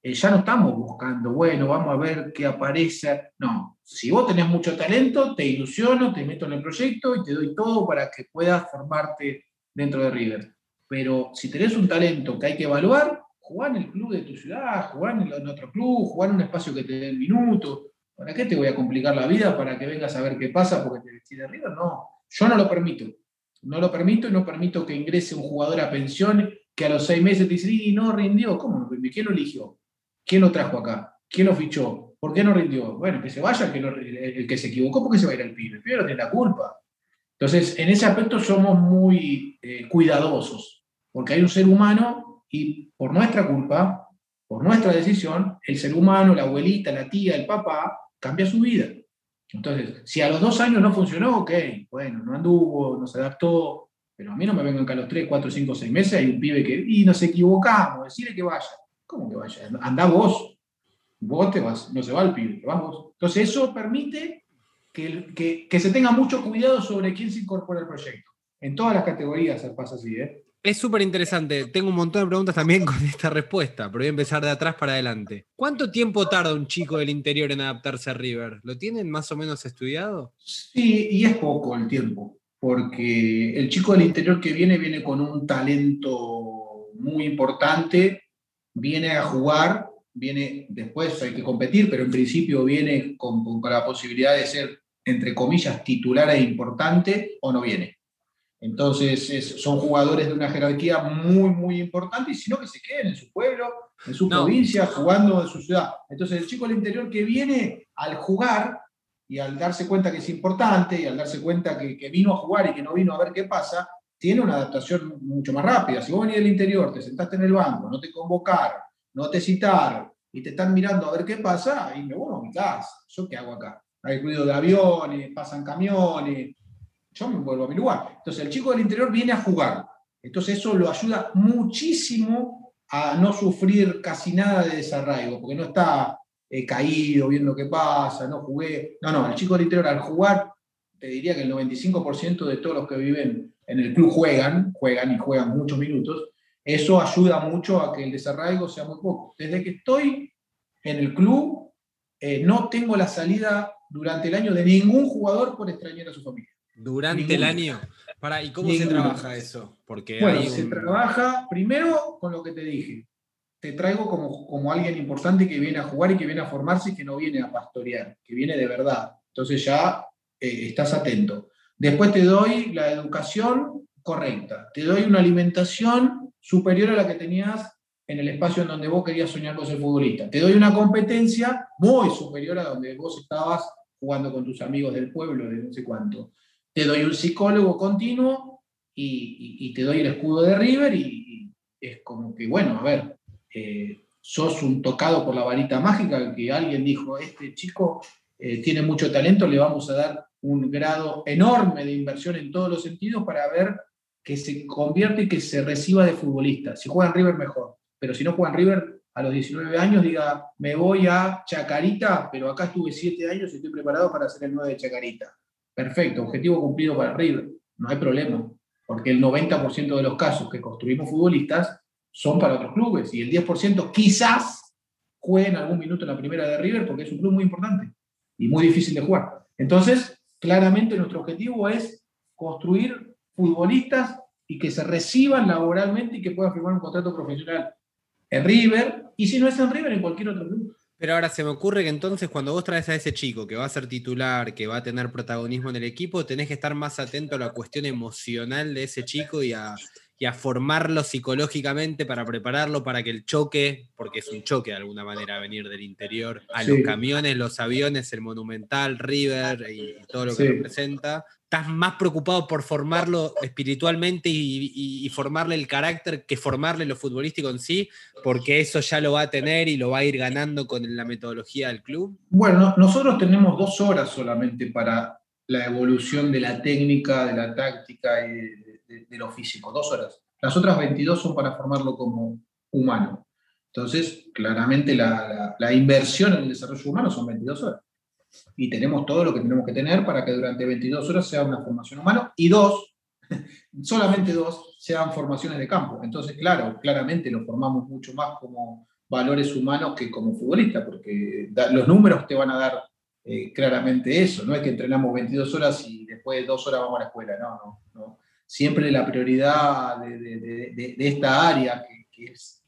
eh, ya no estamos buscando, bueno, vamos a ver qué aparece. No, si vos tenés mucho talento, te ilusiono, te meto en el proyecto y te doy todo para que puedas formarte dentro de River. Pero si tenés un talento que hay que evaluar, jugar en el club de tu ciudad, jugar en, otro club, jugar en un espacio que te dé minutos. ¿Para qué te voy a complicar la vida para que vengas a ver qué pasa porque te vestís de arriba? No, yo no lo permito. No lo permito y no permito que ingrese un jugador a pensión que a los seis meses te dice, y no rindió. ¿Cómo no rindió? ¿Quién lo eligió? ¿Quién lo trajo acá? ¿Quién lo fichó? ¿Por qué no rindió? Bueno, que se vaya el que, el que se equivocó, porque se va a ir al pibe? El pibe no tiene la culpa. Entonces, en ese aspecto somos muy eh, cuidadosos. Porque hay un ser humano y por nuestra culpa, por nuestra decisión, el ser humano, la abuelita, la tía, el papá, cambia su vida. Entonces, si a los dos años no funcionó, ok, bueno, no anduvo, no se adaptó, pero a mí no me vengan que a los tres, cuatro, cinco, seis meses hay un pibe que, y nos equivocamos, decirle que vaya. ¿Cómo que vaya? Anda vos. Vos te vas, no se va el pibe, vamos. Entonces, eso permite que, que, que se tenga mucho cuidado sobre quién se incorpora al proyecto. En todas las categorías pasa así, ¿eh? Es súper interesante. Tengo un montón de preguntas también con esta respuesta, pero voy a empezar de atrás para adelante. ¿Cuánto tiempo tarda un chico del interior en adaptarse a River? ¿Lo tienen más o menos estudiado? Sí, y es poco el tiempo, porque el chico del interior que viene viene con un talento muy importante, viene a jugar, viene después hay que competir, pero en principio viene con, con la posibilidad de ser, entre comillas, titular e importante o no viene. Entonces son jugadores de una jerarquía muy, muy importante y si no que se queden en su pueblo, en su provincia, jugando en su ciudad. Entonces el chico del interior que viene al jugar y al darse cuenta que es importante y al darse cuenta que, que vino a jugar y que no vino a ver qué pasa, tiene una adaptación mucho más rápida. Si vos venís del interior, te sentaste en el banco, no te convocaron, no te citaron y te están mirando a ver qué pasa, y me mi casa. ¿Yo qué hago acá? Hay ruido de aviones, pasan camiones, yo me vuelvo a mi lugar. Entonces el chico del interior viene a jugar. Entonces eso lo ayuda muchísimo a no sufrir casi nada de desarraigo, porque no está eh, caído viendo qué pasa, no jugué. No, no, el chico del interior al jugar, te diría que el 95% de todos los que viven en el club juegan, juegan y juegan muchos minutos. Eso ayuda mucho a que el desarraigo sea muy poco. Desde que estoy en el club, eh, no tengo la salida durante el año de ningún jugador por extrañar a su familia. Durante el año. Para, ¿Y cómo se trabaja eso? Porque bueno, se trabaja primero con lo que te dije. Te traigo como, como alguien importante que viene a jugar y que viene a formarse y que no viene a pastorear, que viene de verdad. Entonces ya eh, estás atento. Después te doy la educación correcta. Te doy una alimentación superior a la que tenías en el espacio en donde vos querías soñar con ser futbolista. Te doy una competencia muy superior a donde vos estabas jugando con tus amigos del pueblo de no sé cuánto te doy un psicólogo continuo y, te doy el escudo de River y, es como que, bueno, a ver, eh, sos un tocado por la varita mágica que alguien dijo, este chico eh, tiene mucho talento, le vamos a dar un grado enorme de inversión en todos los sentidos para ver que se convierte y que se reciba de futbolista. Si juega en River, mejor. Pero si no juega en River, a los 19 años diga, me voy a Chacarita, pero acá estuve 7 años y estoy preparado para ser el 9 de Chacarita. Perfecto, objetivo cumplido para River, no hay problema, porque el 90% de los casos que construimos futbolistas son para otros clubes y el 10% quizás jueguen algún minuto en la primera de River porque es un club muy importante y muy difícil de jugar. Entonces, claramente nuestro objetivo es construir futbolistas y que se reciban laboralmente y que puedan firmar un contrato profesional en River y si no es en River, en cualquier otro club. Pero ahora se me ocurre que entonces cuando vos traes a ese chico que va a ser titular, que va a tener protagonismo en el equipo, tenés que estar más atento a la cuestión emocional de ese chico y a, formarlo psicológicamente para prepararlo para que el choque, porque es un choque de alguna manera venir del interior, a los camiones, los aviones, el monumental, River y, todo lo que representa, estás más preocupado por formarlo espiritualmente y, formarle el carácter que formarle lo futbolístico en sí, porque eso ya lo va a tener y lo va a ir ganando con la metodología del club? Bueno, nosotros tenemos dos horas solamente para la evolución de la técnica, de la táctica y de, lo físico, dos horas. Las otras 22 son para formarlo como humano. Entonces, claramente la, la inversión en el desarrollo humano son 22 horas y tenemos todo lo que tenemos que tener para que durante 22 horas sea una formación humana y dos, solamente dos, sean formaciones de campo. Entonces, claro, claramente lo formamos mucho más como valores humanos que como futbolista, porque los números te van a dar eh, claramente eso. No es que entrenamos 22 horas y después de dos horas vamos a la escuela, no, no. Siempre la prioridad de, esta área, que es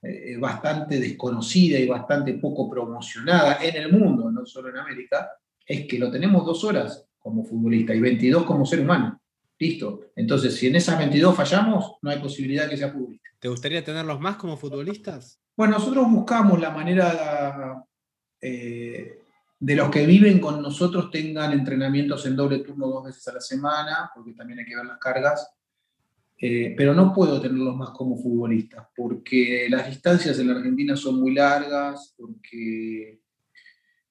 eh, bastante desconocida y bastante poco promocionada en el mundo, no solo en América, es que lo tenemos dos horas como futbolista y 22 como ser humano. Listo. Entonces, si en esas 22 fallamos, no hay posibilidad que sea futbolista. ¿Te gustaría tenerlos más como futbolistas? Bueno, nosotros buscamos la manera eh, de los que viven con nosotros tengan entrenamientos en doble turno dos veces a la semana, porque también hay que ver las cargas, eh, pero no puedo tenerlos más como futbolistas, porque las distancias en la Argentina son muy largas, porque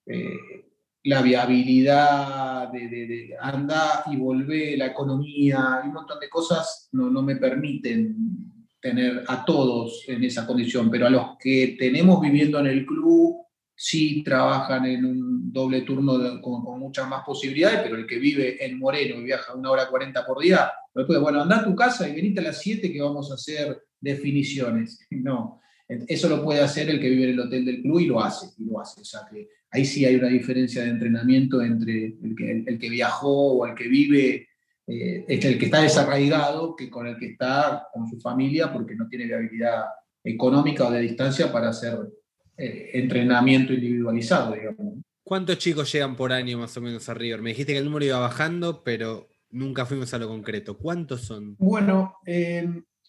eh, la viabilidad de, andar y volver, la economía, un montón de cosas no, no me permiten tener a todos en esa condición, pero a los que tenemos viviendo en el club, sí trabajan en un doble turno con, muchas más posibilidades, pero el que vive en Moreno y viaja una hora 40 por día, puede, bueno, anda a tu casa y venite a las 7 que vamos a hacer definiciones. No, eso lo puede hacer el que vive en el hotel del club y lo hace, y lo hace. O sea que ahí sí hay una diferencia de entrenamiento entre el que, el, que viajó o el que vive, eh, el que está desarraigado, que con el que está con su familia porque no tiene viabilidad económica o de distancia para hacer eh, entrenamiento individualizado, digamos. ¿Cuántos chicos llegan por año más o menos a River? Me dijiste que el número iba bajando, pero nunca fuimos a lo concreto. ¿Cuántos son? Bueno, eh,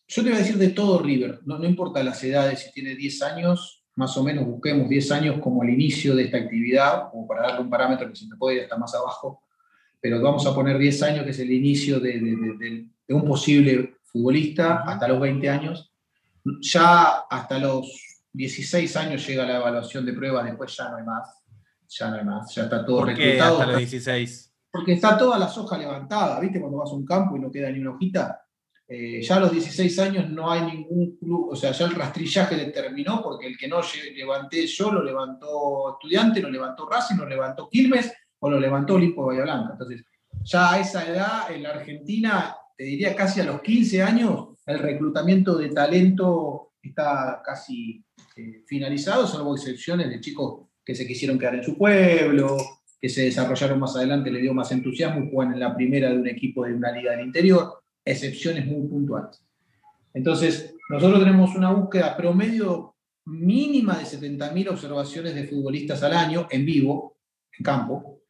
yo te voy a decir de todo River, no, no importa las edades, si tiene 10 años, más o menos busquemos 10 años como el inicio de esta actividad, como para darle un parámetro que se me puede ir hasta más abajo, pero vamos a poner 10 años, que es el inicio de, de- de- de un posible futbolista, hasta los 20 años. Ya hasta los 16 años llega la evaluación de pruebas, después ya no hay más, ya no hay más, ya está todo ¿Por qué reclutado. hasta los está- 16? porque está todas las hojas levantadas, ¿viste? Cuando vas a un campo y no queda ni una hojita. eh, ya a los 16 años no hay ningún club, o sea, ya el rastrillaje determinó, porque el que no levanté yo lo levantó Estudiante, lo levantó Racing, lo levantó Quilmes o lo levantó Olimpo de Bahía Blanca. Entonces, ya a esa edad en la Argentina, te diría casi a los 15 años, el reclutamiento de talento está casi eh, finalizado, salvo excepciones de chicos que se quisieron quedar en su pueblo, que se desarrollaron más adelante, le dio más entusiasmo y juegan en la primera de un equipo de una liga del interior, excepciones muy puntuales. Entonces, nosotros tenemos una búsqueda promedio mínima de 70.000 observaciones de futbolistas al año en vivo, en campo,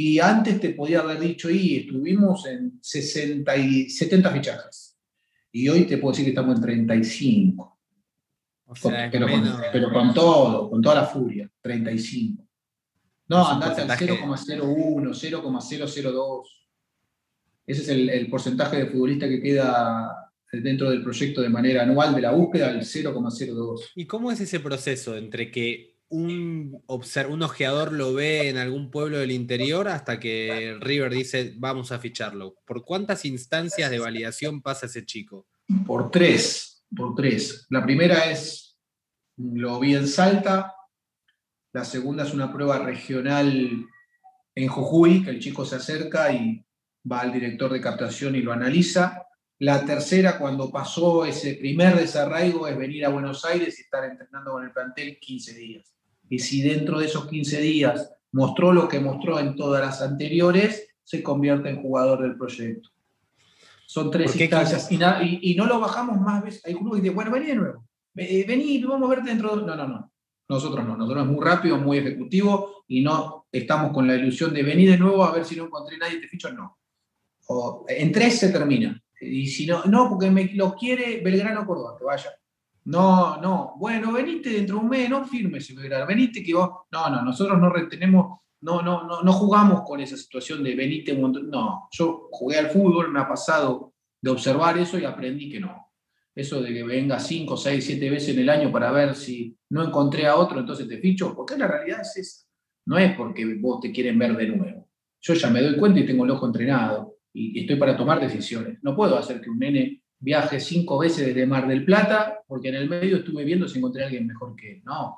y antes te podía haber dicho, y estuvimos en 60 y 70 fichajes, y hoy te puedo decir que estamos en 35. O Con- sea, es pero, con, menos. pero con todo, con toda la furia, 35. No, andate al porcentaje. 0,01, 0,002. Ese es el, el porcentaje de futbolista que queda dentro del proyecto de manera anual de la búsqueda, el 0,02. ¿Y cómo es ese proceso entre que un, un ojeador lo ve en algún pueblo del interior hasta que River dice vamos a ficharlo? ¿Por cuántas instancias de validación pasa ese chico? Por tres, por tres. La primera es, lo vi en Salta, la segunda es una prueba regional en Jujuy, que el chico se acerca y va al director de captación y lo analiza. La tercera, cuando pasó ese primer desarraigo, es venir a Buenos Aires y estar entrenando con el plantel 15 días. Y si dentro de esos 15 días mostró lo que mostró en todas las anteriores, se convierte en jugador del proyecto. Son tres ¿Por qué instancias y, na- y- y no lo bajamos más veces. Hay clubes que dicen, bueno, vení de nuevo. Eh, Vení, vamos a verte dentro de... No, no, no. Nosotros no. Nosotros es muy rápido, muy ejecutivo y no estamos con la ilusión de venir de nuevo a ver si no encontré nadie te ficho. No. O, en tres se termina. Y si no, no, porque me lo quiere Belgrano Córdoba, que vaya. No, no. Bueno, veniste dentro de un mes, no firmes Belgrano. Veniste que vos. No, no, nosotros no retenemos, no, no, no, no jugamos con esa situación de veniste un montón. No, yo jugué al fútbol, me ha pasado de observar eso y aprendí que no. Eso de que venga cinco, seis, siete veces en el año para ver si no encontré a otro, entonces te ficho, porque la realidad es esa. No es porque vos te quieren ver de nuevo. Yo ya me doy cuenta y tengo el ojo entrenado y estoy para tomar decisiones. No puedo hacer que un nene viaje cinco veces desde Mar del Plata porque en el medio estuve viendo si encontré a alguien mejor que él. No,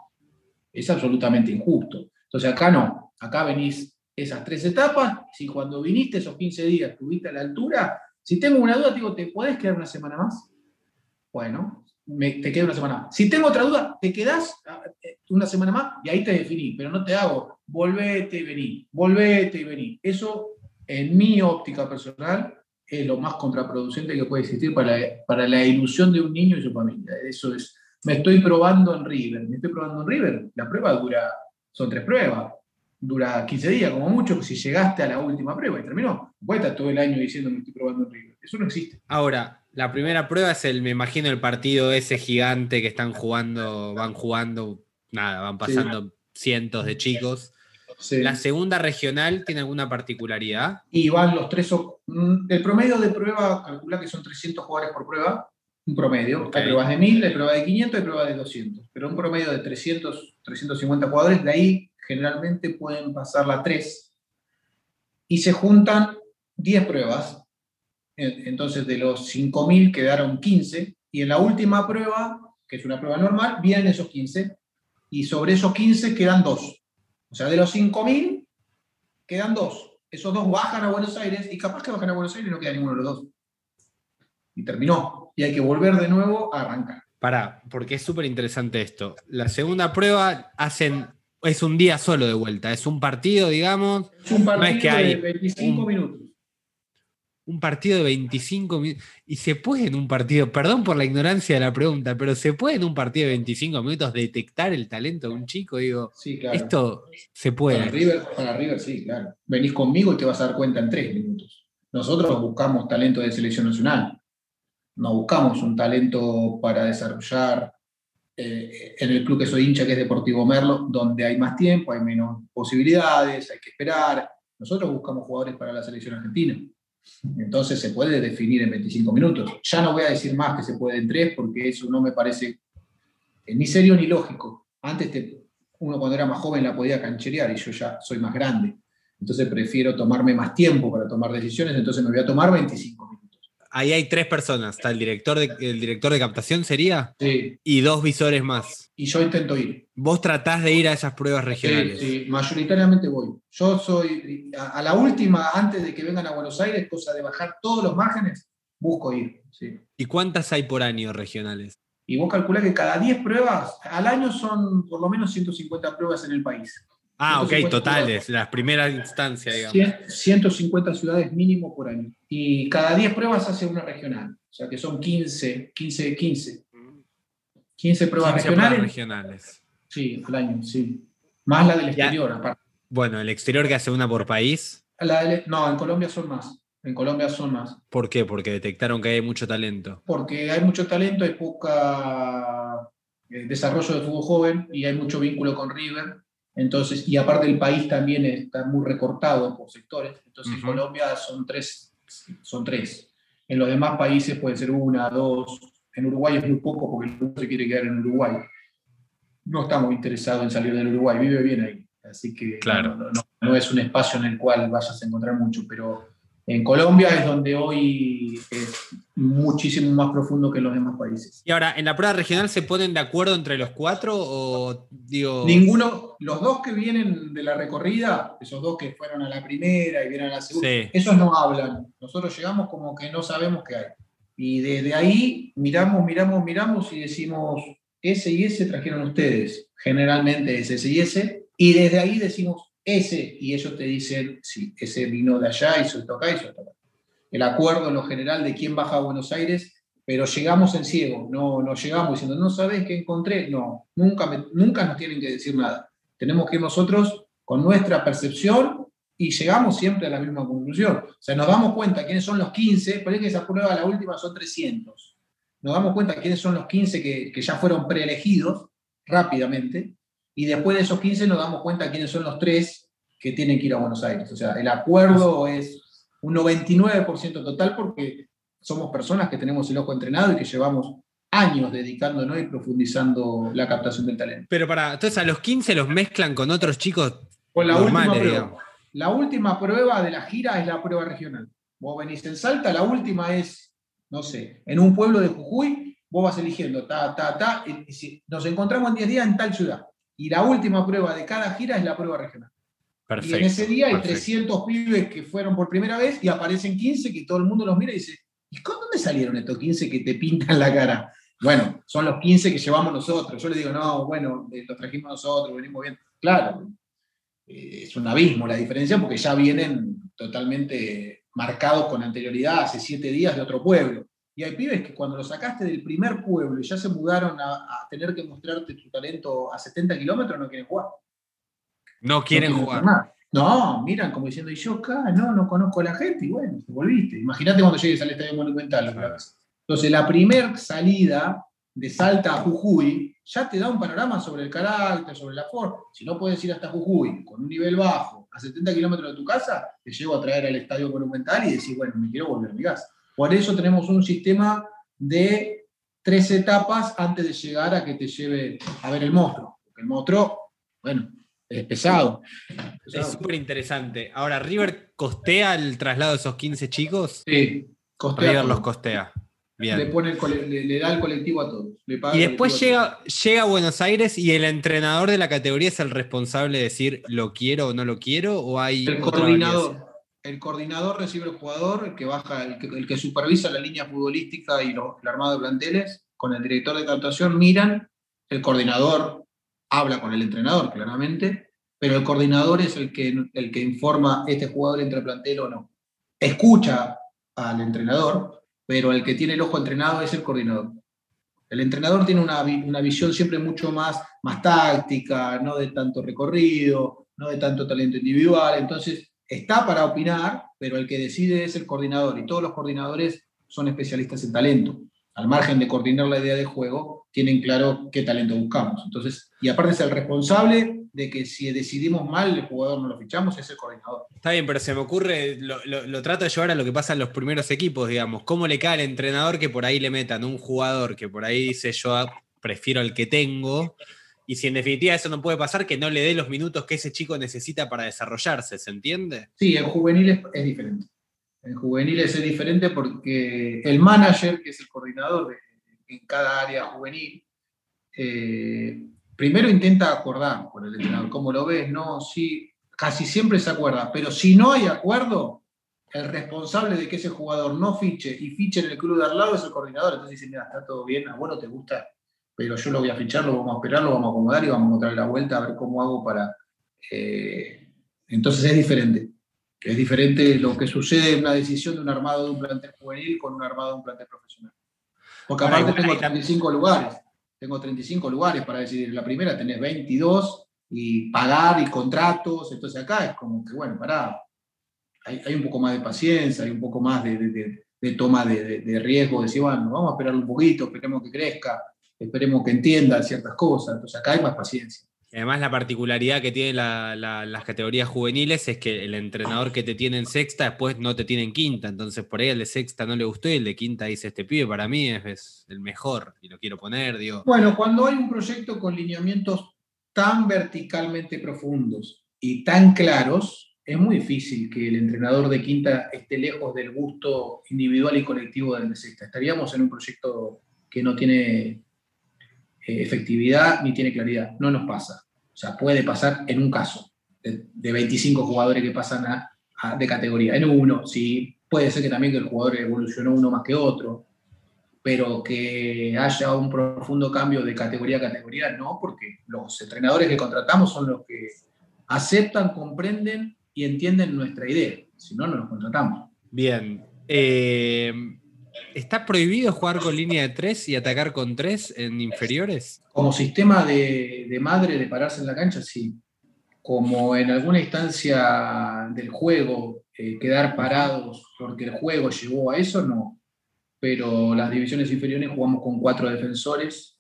es absolutamente injusto. Entonces acá no, acá venís esas tres etapas, si cuando viniste esos 15 días estuviste a la altura, si tengo una duda, te digo, ¿te podés quedar una semana más? Bueno, me- te quedo una semana más. Si tengo otra duda, te quedás eh, una semana más y ahí te definí, pero no te hago, volvete y vení, volvete y vení. Eso, en mi óptica personal, es lo más contraproducente que puede existir para, para la ilusión de un niño y su familia. Eso es, me estoy probando en River, me estoy probando en River, la prueba dura, son tres pruebas, dura 15 días como mucho, si llegaste a la última prueba y terminó. Estar todo el año diciendo me estoy probando en River. Eso no existe. Ahora, la primera prueba es el, me imagino, el partido ese gigante que están jugando, van jugando, nada, van pasando cientos de chicos. Sí. ¿La segunda regional tiene alguna particularidad? y van los tres. mm, El promedio de prueba, calcula que son 300 jugadores por prueba, un promedio. Ok. Hay pruebas de 1000, hay pruebas de 500, hay pruebas de 200. Pero un promedio de 300, 350 jugadores, de ahí generalmente pueden pasar la 3. Y se juntan 10 pruebas. En- Entonces, de los 5000 quedaron 15. Y en la última prueba, que es una prueba normal, vienen esos 15. Y sobre esos 15 quedan dos. O sea, de los 5000 quedan dos. Esos dos bajan a Buenos Aires y capaz que bajan a Buenos Aires y no queda ninguno de los dos. Y terminó. Y hay que volver de nuevo a arrancar. Pará, porque es súper interesante esto. La segunda prueba hacen, es un día solo de vuelta, es un partido, digamos, Es un partido es que hay de 25 un- minutos. Un partido de 25 minutos. Y se puede en un partido, perdón por la ignorancia de la pregunta, pero se puede en un partido de 25 minutos detectar el talento de un chico. Digo, Sí, claro. esto se para, puede. River, para River, sí, claro. Venís conmigo y te vas a dar cuenta en tres minutos. nosotros buscamos talento de selección nacional. No buscamos un talento para desarrollar eh, en el club que soy hincha, que es Deportivo Merlo, donde hay más tiempo, hay menos posibilidades, hay que esperar. Nosotros buscamos jugadores para la selección argentina. Entonces se puede definir en 25 minutos. Ya no voy a decir más que se puede en 3 porque eso no me parece ni serio ni lógico. Antes uno cuando era más joven la podía cancherear y yo ya soy más grande. Entonces prefiero tomarme más tiempo para tomar decisiones, entonces me voy a tomar 25 minutos ahí hay tres personas. Está el director de, el director de captación, ¿sería? Sí. Y dos visores más. Y yo intento ir. Vos tratás de ir a esas pruebas regionales. Sí, mayoritariamente voy. Yo soy, a, la última, antes de que vengan a Buenos Aires, cosa de bajar todos los márgenes, busco ir. Sí. ¿Y cuántas hay por año regionales? Y vos calculás que cada 10 pruebas, al año son por lo menos 150 pruebas en el país. Ah, ok, totales, las primeras instancias, digamos. 150 ciudades mínimo por año. Y cada 10 pruebas hace una regional. O sea que son 15, 15, 15. 15 pruebas regionales. regionales. Sí, al año, sí. Más la del exterior, aparte. Bueno, ¿el exterior que hace una por país? no, en Colombia son más. En Colombia son más. ¿Por qué? Porque detectaron que hay mucho talento. Porque hay mucho talento, hay poca eh, desarrollo de fútbol joven y hay mucho vínculo con River entonces, y aparte el país también está muy recortado por sectores. Entonces, en Colombia son tres, son tres. En los demás países puede ser una, dos. En Uruguay es muy poco porque no se quiere quedar en Uruguay. No estamos interesados en salir del Uruguay, vive bien ahí. Así que claro. no, no, es un espacio en el cual vayas a encontrar mucho, pero en Colombia es donde hoy es muchísimo más profundo que en los demás países. Y ahora, ¿en la prueba regional se ponen de acuerdo entre los cuatro o digo... Ninguno, los dos que vienen de la recorrida, esos dos que fueron a la primera y vienen a la segunda, esos no hablan. Nosotros llegamos como que no sabemos qué hay. Y desde ahí miramos, miramos, miramos y decimos, ese y ese trajeron ustedes. Generalmente es ese y ese. Y desde ahí decimos, ese, y ellos te dicen, sí, ese vino de allá, hizo esto acá, hizo esto acá. El acuerdo en lo general de quién baja a Buenos Aires, pero llegamos en ciego, no, no llegamos diciendo, no sabes qué encontré, no, nunca, nunca nos tienen que decir nada. Tenemos que ir nosotros con nuestra percepción y llegamos siempre a la misma conclusión. O sea, nos damos cuenta quiénes son los 15, por que esa prueba, la última, son 300. Nos damos cuenta quiénes son los 15 que, que ya fueron preelegidos rápidamente, y después de esos 15 nos damos cuenta quiénes son los tres que tienen que ir a Buenos Aires. O sea, el acuerdo es un 99% total porque somos personas que tenemos el ojo entrenado y que llevamos años dedicándonos y profundizando la captación del talento. Pero para, entonces a los 15 los mezclan con otros chicos con la última prueba. La última prueba de la gira es la prueba regional. Vos venís en Salta, la última es, no sé, en un pueblo de Jujuy, vos vas eligiendo, ta, ta, ta, y, nos encontramos en 10 días en tal ciudad y la última prueba de cada gira es la prueba regional. Perfecto, y en ese día hay 300 pibes que fueron por primera vez y aparecen 15 que todo el mundo los mira y dice, ¿y con dónde salieron estos 15 que te pintan la cara? Bueno, son los 15 que llevamos nosotros. Yo les digo, no, bueno, eh, los trajimos nosotros, venimos bien. Claro, eh, es un abismo la diferencia porque ya vienen totalmente marcados con anterioridad, hace siete días de otro pueblo. Y hay pibes que cuando los sacaste del primer pueblo y ya se mudaron a, tener que mostrarte tu talento a 70 kilómetros, no quieren jugar. No quieren, jugar. No, miran como diciendo, y yo acá, no, no conozco a la gente, y bueno, te volviste. Imagínate cuando llegues al Estadio Monumental. Entonces, la primera salida de Salta a Jujuy ya te da un panorama sobre el carácter, sobre la forma. Si no puedes ir hasta Jujuy con un nivel bajo, a 70 kilómetros de tu casa, te llevo a traer al Estadio Monumental y decir, bueno, me quiero volver a mi casa. Por eso tenemos un sistema de tres etapas antes de llegar a que te lleve a ver el monstruo. Porque el monstruo, bueno, es pesado. Es súper interesante. Ahora, ¿River costea el traslado de esos 15 chicos? Sí, costea. River los costea. Bien. Le, pone le, da el colectivo a todos. y después llega, llega a Buenos Aires y el entrenador de la categoría es el responsable de decir lo quiero o no lo quiero, o hay. El coordinador el coordinador recibe al jugador, el que baja, el que, supervisa la línea futbolística y el armado de planteles, con el director de captación, miran, el coordinador habla con el entrenador, claramente, pero el coordinador es el que, el que informa este jugador entre plantel o no. Escucha al entrenador, pero el que tiene el ojo entrenado es el coordinador. El entrenador tiene una, una visión siempre mucho más, más táctica, no de tanto recorrido, no de tanto talento individual, entonces está para opinar, pero el que decide es el coordinador y todos los coordinadores son especialistas en talento. Al margen de coordinar la idea de juego, tienen claro qué talento buscamos. Entonces, y aparte es el responsable de que si decidimos mal, el jugador no lo fichamos, es el coordinador. Está bien, pero se me ocurre, lo, trato de llevar a lo que pasa en los primeros equipos, digamos. ¿Cómo le cae al entrenador que por ahí le metan un jugador que por ahí dice yo prefiero el que tengo? Y si en definitiva eso no puede pasar, que no le dé los minutos que ese chico necesita para desarrollarse, ¿se entiende? Sí, en juveniles es diferente. En juveniles es diferente porque el manager, que es el coordinador en cada área juvenil, eh, primero intenta acordar con el entrenador, ¿cómo lo ves? No, sí, casi siempre se acuerda, pero si no hay acuerdo, el responsable de que ese jugador no fiche y fiche en el club de al lado es el coordinador. Entonces dice, mira, está todo bien, a te gusta, pero yo lo voy a fichar, lo vamos a esperar, lo vamos a acomodar y vamos a encontrar la vuelta a ver cómo hago para... Eh, entonces es diferente. Es diferente lo que sucede en una decisión de un armado de un plantel juvenil con un armado de un plantel profesional. Porque aparte tengo 35 lugares tengo 35 lugares para decidir. La primera tenés 22 y pagar y contratos. Entonces acá es como que, bueno, pará, hay, un poco más de paciencia, hay un poco más de, toma de, riesgo, de decir, bueno, vamos a esperar un poquito, esperemos que crezca, esperemos que entienda ciertas cosas. Entonces acá hay más paciencia. Además, la particularidad que tienen las categorías juveniles es que el entrenador que te tiene en sexta después no te tiene en quinta. Entonces, por ahí el de sexta no le gustó y el de quinta dice: Este pibe para mí es, el mejor y lo quiero poner. Digo. Bueno, cuando hay un proyecto con lineamientos tan verticalmente profundos y tan claros, es muy difícil que el entrenador de quinta esté lejos del gusto individual y colectivo del de sexta. Estaríamos en un proyecto que no tiene eh, efectividad ni tiene claridad. No nos pasa. O sea, puede pasar en un caso de, 25 jugadores que pasan a, de categoría. En uno, sí, puede ser que también que el jugador evolucionó uno más que otro, pero que haya un profundo cambio de categoría a categoría, no, porque los entrenadores que contratamos son los que aceptan, comprenden y entienden nuestra idea. Si no, no los contratamos. Bien. Eh, ¿Está prohibido jugar con línea de tres y atacar con tres en inferiores? Como sistema de, madre de pararse en la cancha, sí. Como en alguna instancia del juego, eh, quedar parados porque el juego llevó a eso, no. Pero las divisiones inferiores jugamos con cuatro defensores,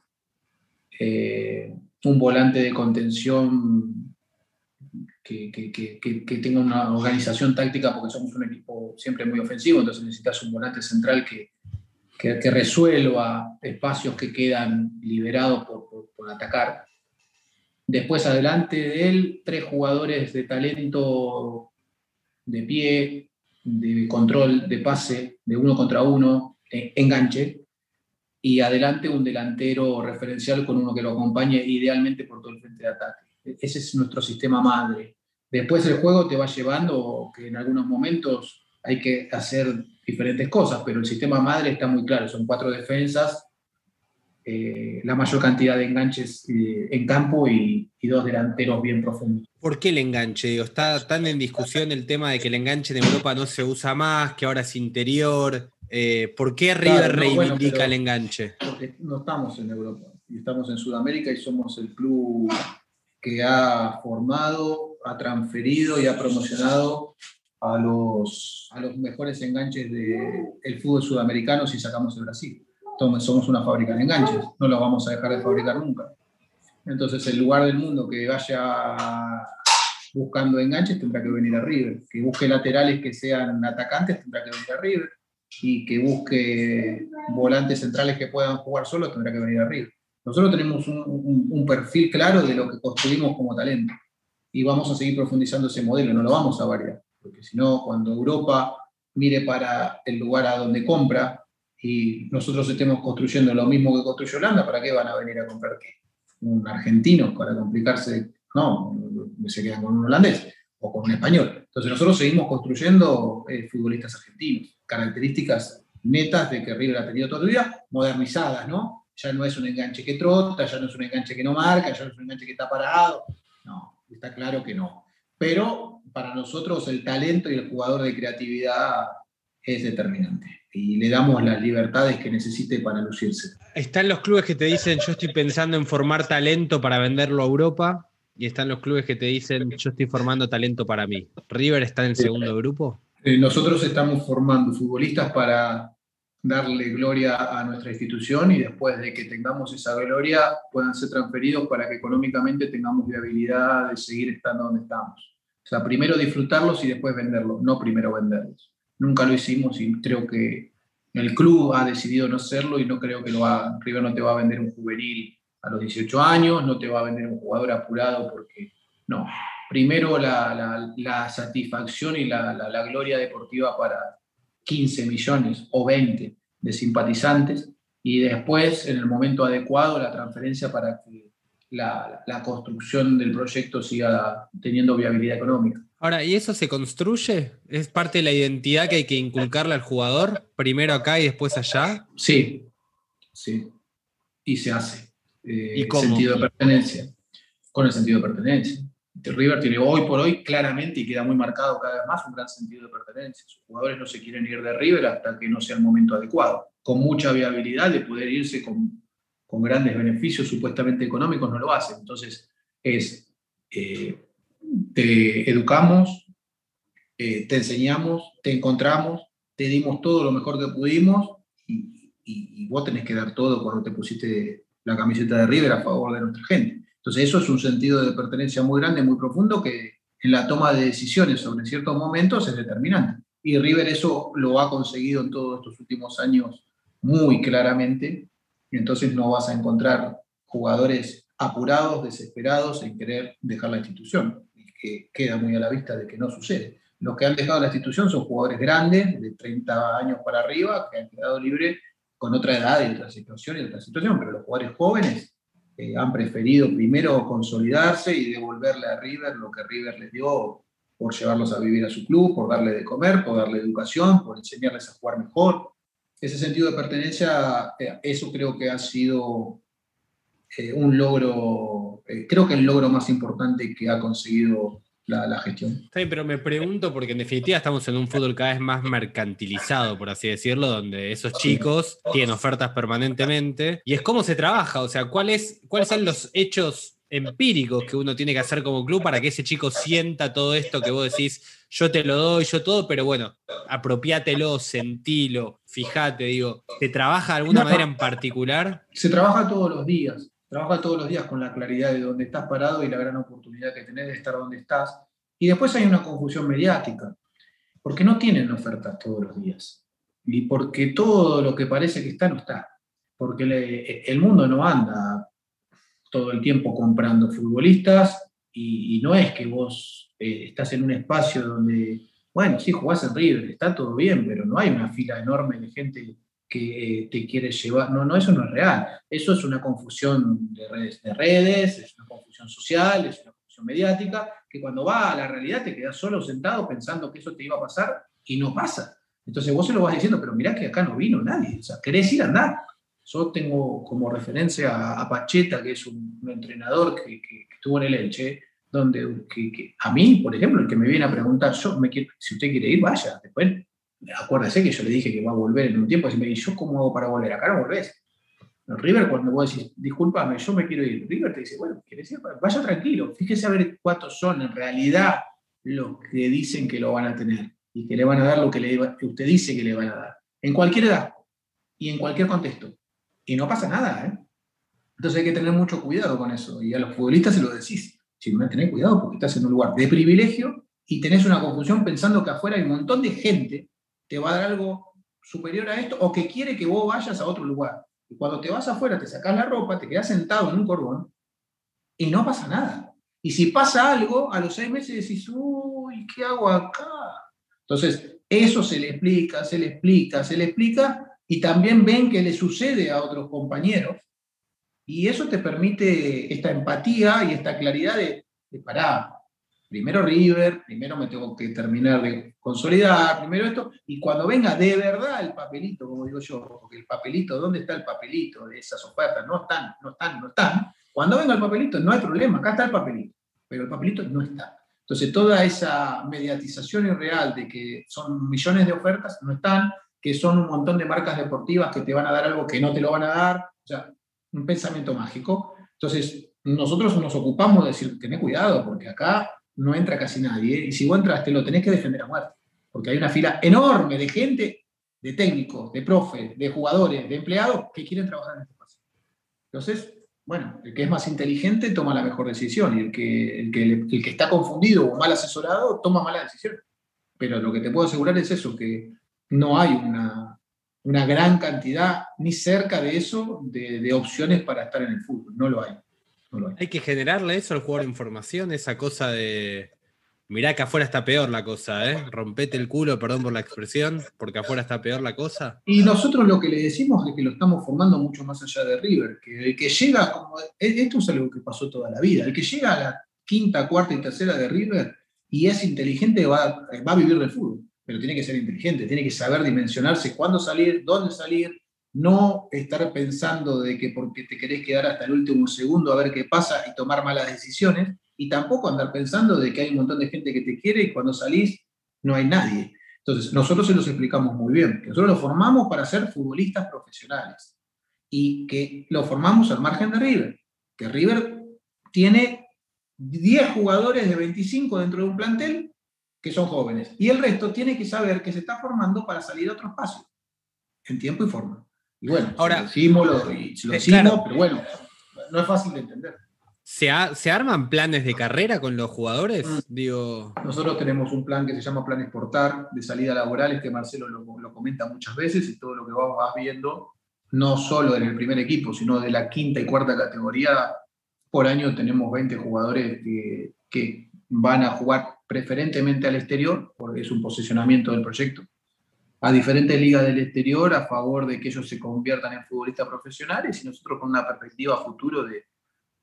eh, un volante de contención que, que, tenga una organización táctica, porque somos un equipo siempre muy ofensivo, entonces necesitas un volante central que, que, resuelva espacios que quedan liberados por, atacar. Después adelante de él, tres jugadores de talento de pie, de control, de pase, de uno contra uno, eh, enganche. Y adelante un delantero referencial con uno que lo acompañe idealmente por todo el frente de ataque. Ese es nuestro sistema madre. Después el juego te va llevando que en algunos momentos hay que hacer diferentes cosas, pero el sistema madre está muy claro, son cuatro defensas, eh, la mayor cantidad de enganches eh, en campo y, dos delanteros bien profundos. ¿Por qué el enganche? está tan en discusión el tema de que el enganche en Europa no se usa más, que ahora es interior. Eh, ¿Por qué River reivindica el enganche? Porque no estamos en Europa, y estamos en Sudamérica y somos el club que ha formado, ha transferido y ha promocionado a los, a los mejores enganches del fútbol sudamericano si sacamos el Brasil. Entonces, somos una fábrica de enganches, no lo vamos a dejar de fabricar nunca. Entonces, el lugar del mundo que vaya buscando enganches tendrá que venir a River. Que busque laterales que sean atacantes tendrá que venir a River. Y que busque volantes centrales que puedan jugar solos tendrá que venir a River. Nosotros tenemos un, un perfil claro de lo que construimos como talento. Y vamos a seguir profundizando ese modelo, no lo vamos a variar porque si no, cuando Europa mire para el lugar a donde compra y nosotros estemos construyendo lo mismo que construyó Holanda, ¿para qué van a venir a comprar qué? Un argentino para complicarse, no, se quedan con un holandés o con un español. Entonces nosotros seguimos construyendo eh, futbolistas argentinos, características netas de que River ha tenido toda la vida, modernizadas, ¿no? Ya no es un enganche que trota, ya no es un enganche que no marca, ya no es un enganche que está parado. No, está claro que no. Pero para nosotros el talento y el jugador de creatividad es determinante y le damos las libertades que necesite para lucirse. Están los clubes que te dicen yo estoy pensando en formar talento para venderlo a Europa y están los clubes que te dicen, yo estoy formando talento para mí. ¿River está en el segundo grupo? Eh, nosotros estamos formando futbolistas para darle gloria a nuestra institución y después de que tengamos esa gloria puedan ser transferidos para que económicamente tengamos viabilidad de seguir estando donde estamos. O sea, primero disfrutarlos y después venderlos, no primero venderlos. Nunca lo hicimos y creo que el club ha decidido no hacerlo y no creo que lo haga. River no te va a vender un juvenil a los 18 años, no te va a vender un jugador apurado porque no. Primero la, la, satisfacción y la, la, gloria deportiva para 15 millones o 20 de simpatizantes y después, en el momento adecuado, la transferencia para que la, construcción del proyecto siga teniendo viabilidad económica. Ahora, ¿y eso se construye? ¿Es parte de la identidad que hay que inculcarle al jugador? Primero acá y después allá. Sí, sí. Y se hace. ¿Y eh, sentido de pertenencia. Con el sentido de pertenencia. River tiene hoy por hoy claramente y queda muy marcado cada vez más un gran sentido de pertenencia. Sus jugadores no se quieren ir de River hasta que no sea el momento adecuado. Con mucha viabilidad de poder irse con, con grandes beneficios supuestamente económicos, no lo hacen. Entonces, es, eh, te educamos, eh, te enseñamos, te encontramos, te dimos todo lo mejor que pudimos y, y vos tenés que dar todo cuando te pusiste la camiseta de River a favor de nuestra gente. Entonces eso es un sentido de pertenencia muy grande, muy profundo, que en la toma de decisiones sobre ciertos momentos es determinante. Y River eso lo ha conseguido en todos estos últimos años muy claramente. Y entonces no vas a encontrar jugadores apurados, desesperados en querer dejar la institución, que queda muy a la vista de que no sucede. Los que han dejado la institución son jugadores grandes, de 30 años para arriba, que han quedado libres con otra edad y otra situación y otra situación, pero los jugadores jóvenes eh, han preferido primero consolidarse y devolverle a River lo que River les dio por llevarlos a vivir a su club, por darle de comer, por darle educación, por enseñarles a jugar mejor. Ese sentido de pertenencia, eh, eso creo que ha sido eh, un logro, creo que el logro más importante que ha conseguido la, gestión. Sí, pero me pregunto, porque en definitiva estamos en un fútbol cada vez más mercantilizado, por así decirlo, donde esos chicos tienen ofertas permanentemente. Y es cómo se trabaja, o sea, ¿cuáles, cuáles son los hechos empíricos que uno tiene que hacer como club para que ese chico sienta todo esto que vos decís, yo te lo doy, yo todo, pero bueno, apropiátelo, sentilo, fíjate, digo, ¿te trabaja de alguna manera en particular? Se trabaja todos los días. Trabaja todos los días con la claridad de dónde estás parado y la gran oportunidad que tenés de estar donde estás. Y después hay una confusión mediática, porque no tienen ofertas todos los días. Y porque todo lo que parece que está no está. Porque el mundo no anda todo el tiempo comprando futbolistas y, no es que vos eh, estás en un espacio donde, bueno, sí, jugás en River, está todo bien, pero no hay una fila enorme de gente que te quiere llevar. No, no, eso no es real. Eso es una confusión de redes, de redes, es una confusión social, es una confusión mediática, que cuando va a la realidad te quedas solo sentado pensando que eso te iba a pasar y no pasa. Entonces vos se lo vas diciendo, pero mirá que acá no vino nadie. O sea, querés ir a andar. Yo tengo como referencia a, Pacheta, que es un, entrenador que, estuvo en el Elche, donde que, a mí, por ejemplo, el que me viene a preguntar, yo me quiero, si usted quiere ir, vaya. Después acuérdese que yo le dije que va a volver en un tiempo, y me dice, ¿yo cómo hago para volver? Acá no volvés. River, cuando vos decís, discúlpame, yo me quiero ir, River te dice, bueno, ¿quieres ir? Vaya tranquilo, fíjese a ver cuántos son en realidad los que dicen que lo van a tener y que le van a dar lo que, le, que usted dice que le van a dar, en cualquier edad y en cualquier contexto. Y no pasa nada, ¿eh? Entonces hay que tener mucho cuidado con eso. Y a los futbolistas se lo decís. Si no tenés cuidado porque estás en un lugar de privilegio y tenés una confusión pensando que afuera hay un montón de gente te va a dar algo superior a esto o que quiere que vos vayas a otro lugar. Y cuando te vas afuera, te sacas la ropa, te quedas sentado en un cordón y no pasa nada. Y si pasa algo, a los seis meses decís, uy, ¿qué hago acá? Entonces, eso se le explica, se le explica, se le explica y también ven que le sucede a otros compañeros. Y eso te permite esta empatía y esta claridad de, de primero River, primero me tengo que terminar de consolidar, primero esto, y cuando venga de verdad el papelito, como digo yo, porque el papelito, ¿dónde está el papelito de esas ofertas? No están, no están, no están. Cuando venga el papelito, no hay problema, acá está el papelito, pero el papelito no está. Entonces, toda esa mediatización irreal de que son millones de ofertas, no están, que son un montón de marcas deportivas que te van a dar algo que no te lo van a dar, o sea, un pensamiento mágico. Entonces, nosotros nos ocupamos de decir, tenés cuidado, porque acá no entra casi nadie, y si vos entraste lo tenés que defender a muerte, porque hay una fila enorme de gente, de técnicos, de profes, de jugadores, de empleados que quieren trabajar en este espacio. Entonces, bueno, el que es más inteligente toma la mejor decisión y el que, el que, el que está confundido o mal asesorado toma mala decisión. Pero lo que te puedo asegurar es eso, que no hay una, una gran cantidad, ni cerca de eso, de, de, opciones para estar en el fútbol. No lo hay. Hay que generarle eso al jugador de información, esa cosa de Mirá que afuera está peor la cosa, ¿eh? Rompete el culo, perdón por la expresión, porque afuera está peor la cosa. Y nosotros lo que le decimos es que lo estamos formando mucho más allá de River, que el que llega, como, e, esto es algo que pasó toda la vida, el que llega a la quinta, cuarta y tercera de River y es inteligente va, va a vivir del fútbol, pero tiene que ser inteligente, tiene que saber dimensionarse cuándo salir, dónde salir, no estar pensando de que porque te querés quedar hasta el último segundo a ver qué pasa y tomar malas decisiones, y tampoco andar pensando de que hay un montón de gente que te quiere y cuando salís no hay nadie. Entonces, nosotros se los explicamos muy bien, que nosotros los formamos para ser futbolistas profesionales y que lo formamos al margen de River, que River tiene 10 jugadores de 25 dentro de un plantel que son jóvenes y el resto tiene que saber que se está formando para salir a otro espacio, en tiempo y forma. Y bueno, ahora decimos, lo, lo decimos, pero bueno, no es fácil de entender. ¿Se, ¿Se, arman planes de carrera con los jugadores? Mm. Digo... Nosotros tenemos un plan que se llama Plan Exportar de salida laboral, este Marcelo lo, lo, comenta muchas veces y todo lo que vamos vas viendo, no solo en el primer equipo, sino de la quinta y cuarta categoría, por año tenemos 20 jugadores que, que van a jugar preferentemente al exterior, porque es un posicionamiento del proyecto, a diferentes ligas del exterior a favor de que ellos se conviertan en futbolistas profesionales y nosotros con una perspectiva futuro de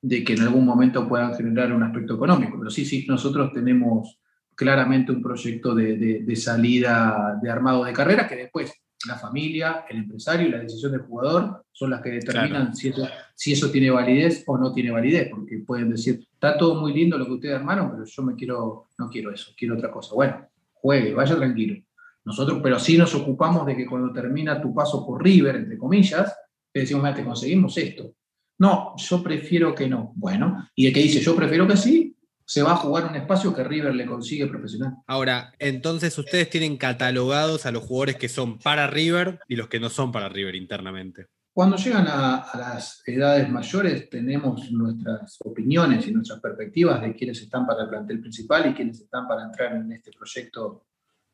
de que en algún momento puedan generar un aspecto económico. Pero sí, sí, nosotros tenemos claramente un proyecto de, de, salida de armado de carrera que después la familia, el empresario y la decisión del jugador son las que determinan claro. si, eso, si eso tiene validez o no tiene validez, porque pueden decir, está todo muy lindo lo que ustedes armaron, pero yo me quiero, no quiero eso, quiero otra cosa. Bueno, juegue, vaya tranquilo. Nosotros, pero sí nos ocupamos de que cuando termina tu paso por River, entre comillas, te decimos, mira, te conseguimos esto. No, yo prefiero que no. Bueno, y el que dice yo prefiero que sí, se va a jugar un espacio que River le consigue profesional. Ahora, entonces ustedes tienen catalogados a los jugadores que son para River y los que no son para River internamente. Cuando llegan a, a las edades mayores tenemos nuestras opiniones y nuestras perspectivas de quiénes están para el plantel principal y quiénes están para entrar en este proyecto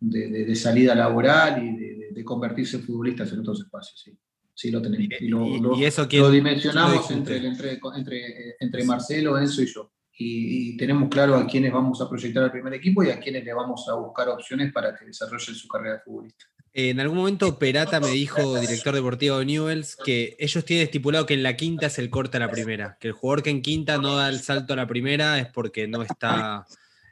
de, de, de salida laboral y de, de, convertirse en futbolistas en otros espacios. Sí sí lo tenemos. Y lo, ¿Y, lo, y eso lo dimensionamos entre, entre, entre, entre, Marcelo, Enzo y yo. Y, y, tenemos claro a quiénes vamos a proyectar al primer equipo y a quiénes le vamos a buscar opciones para que desarrollen su carrera de futbolista. En algún momento Perata me dijo, director deportivo de Newells, que ellos tienen estipulado que en la quinta es el corte a la primera, que el jugador que en quinta no da el salto a la primera es porque no está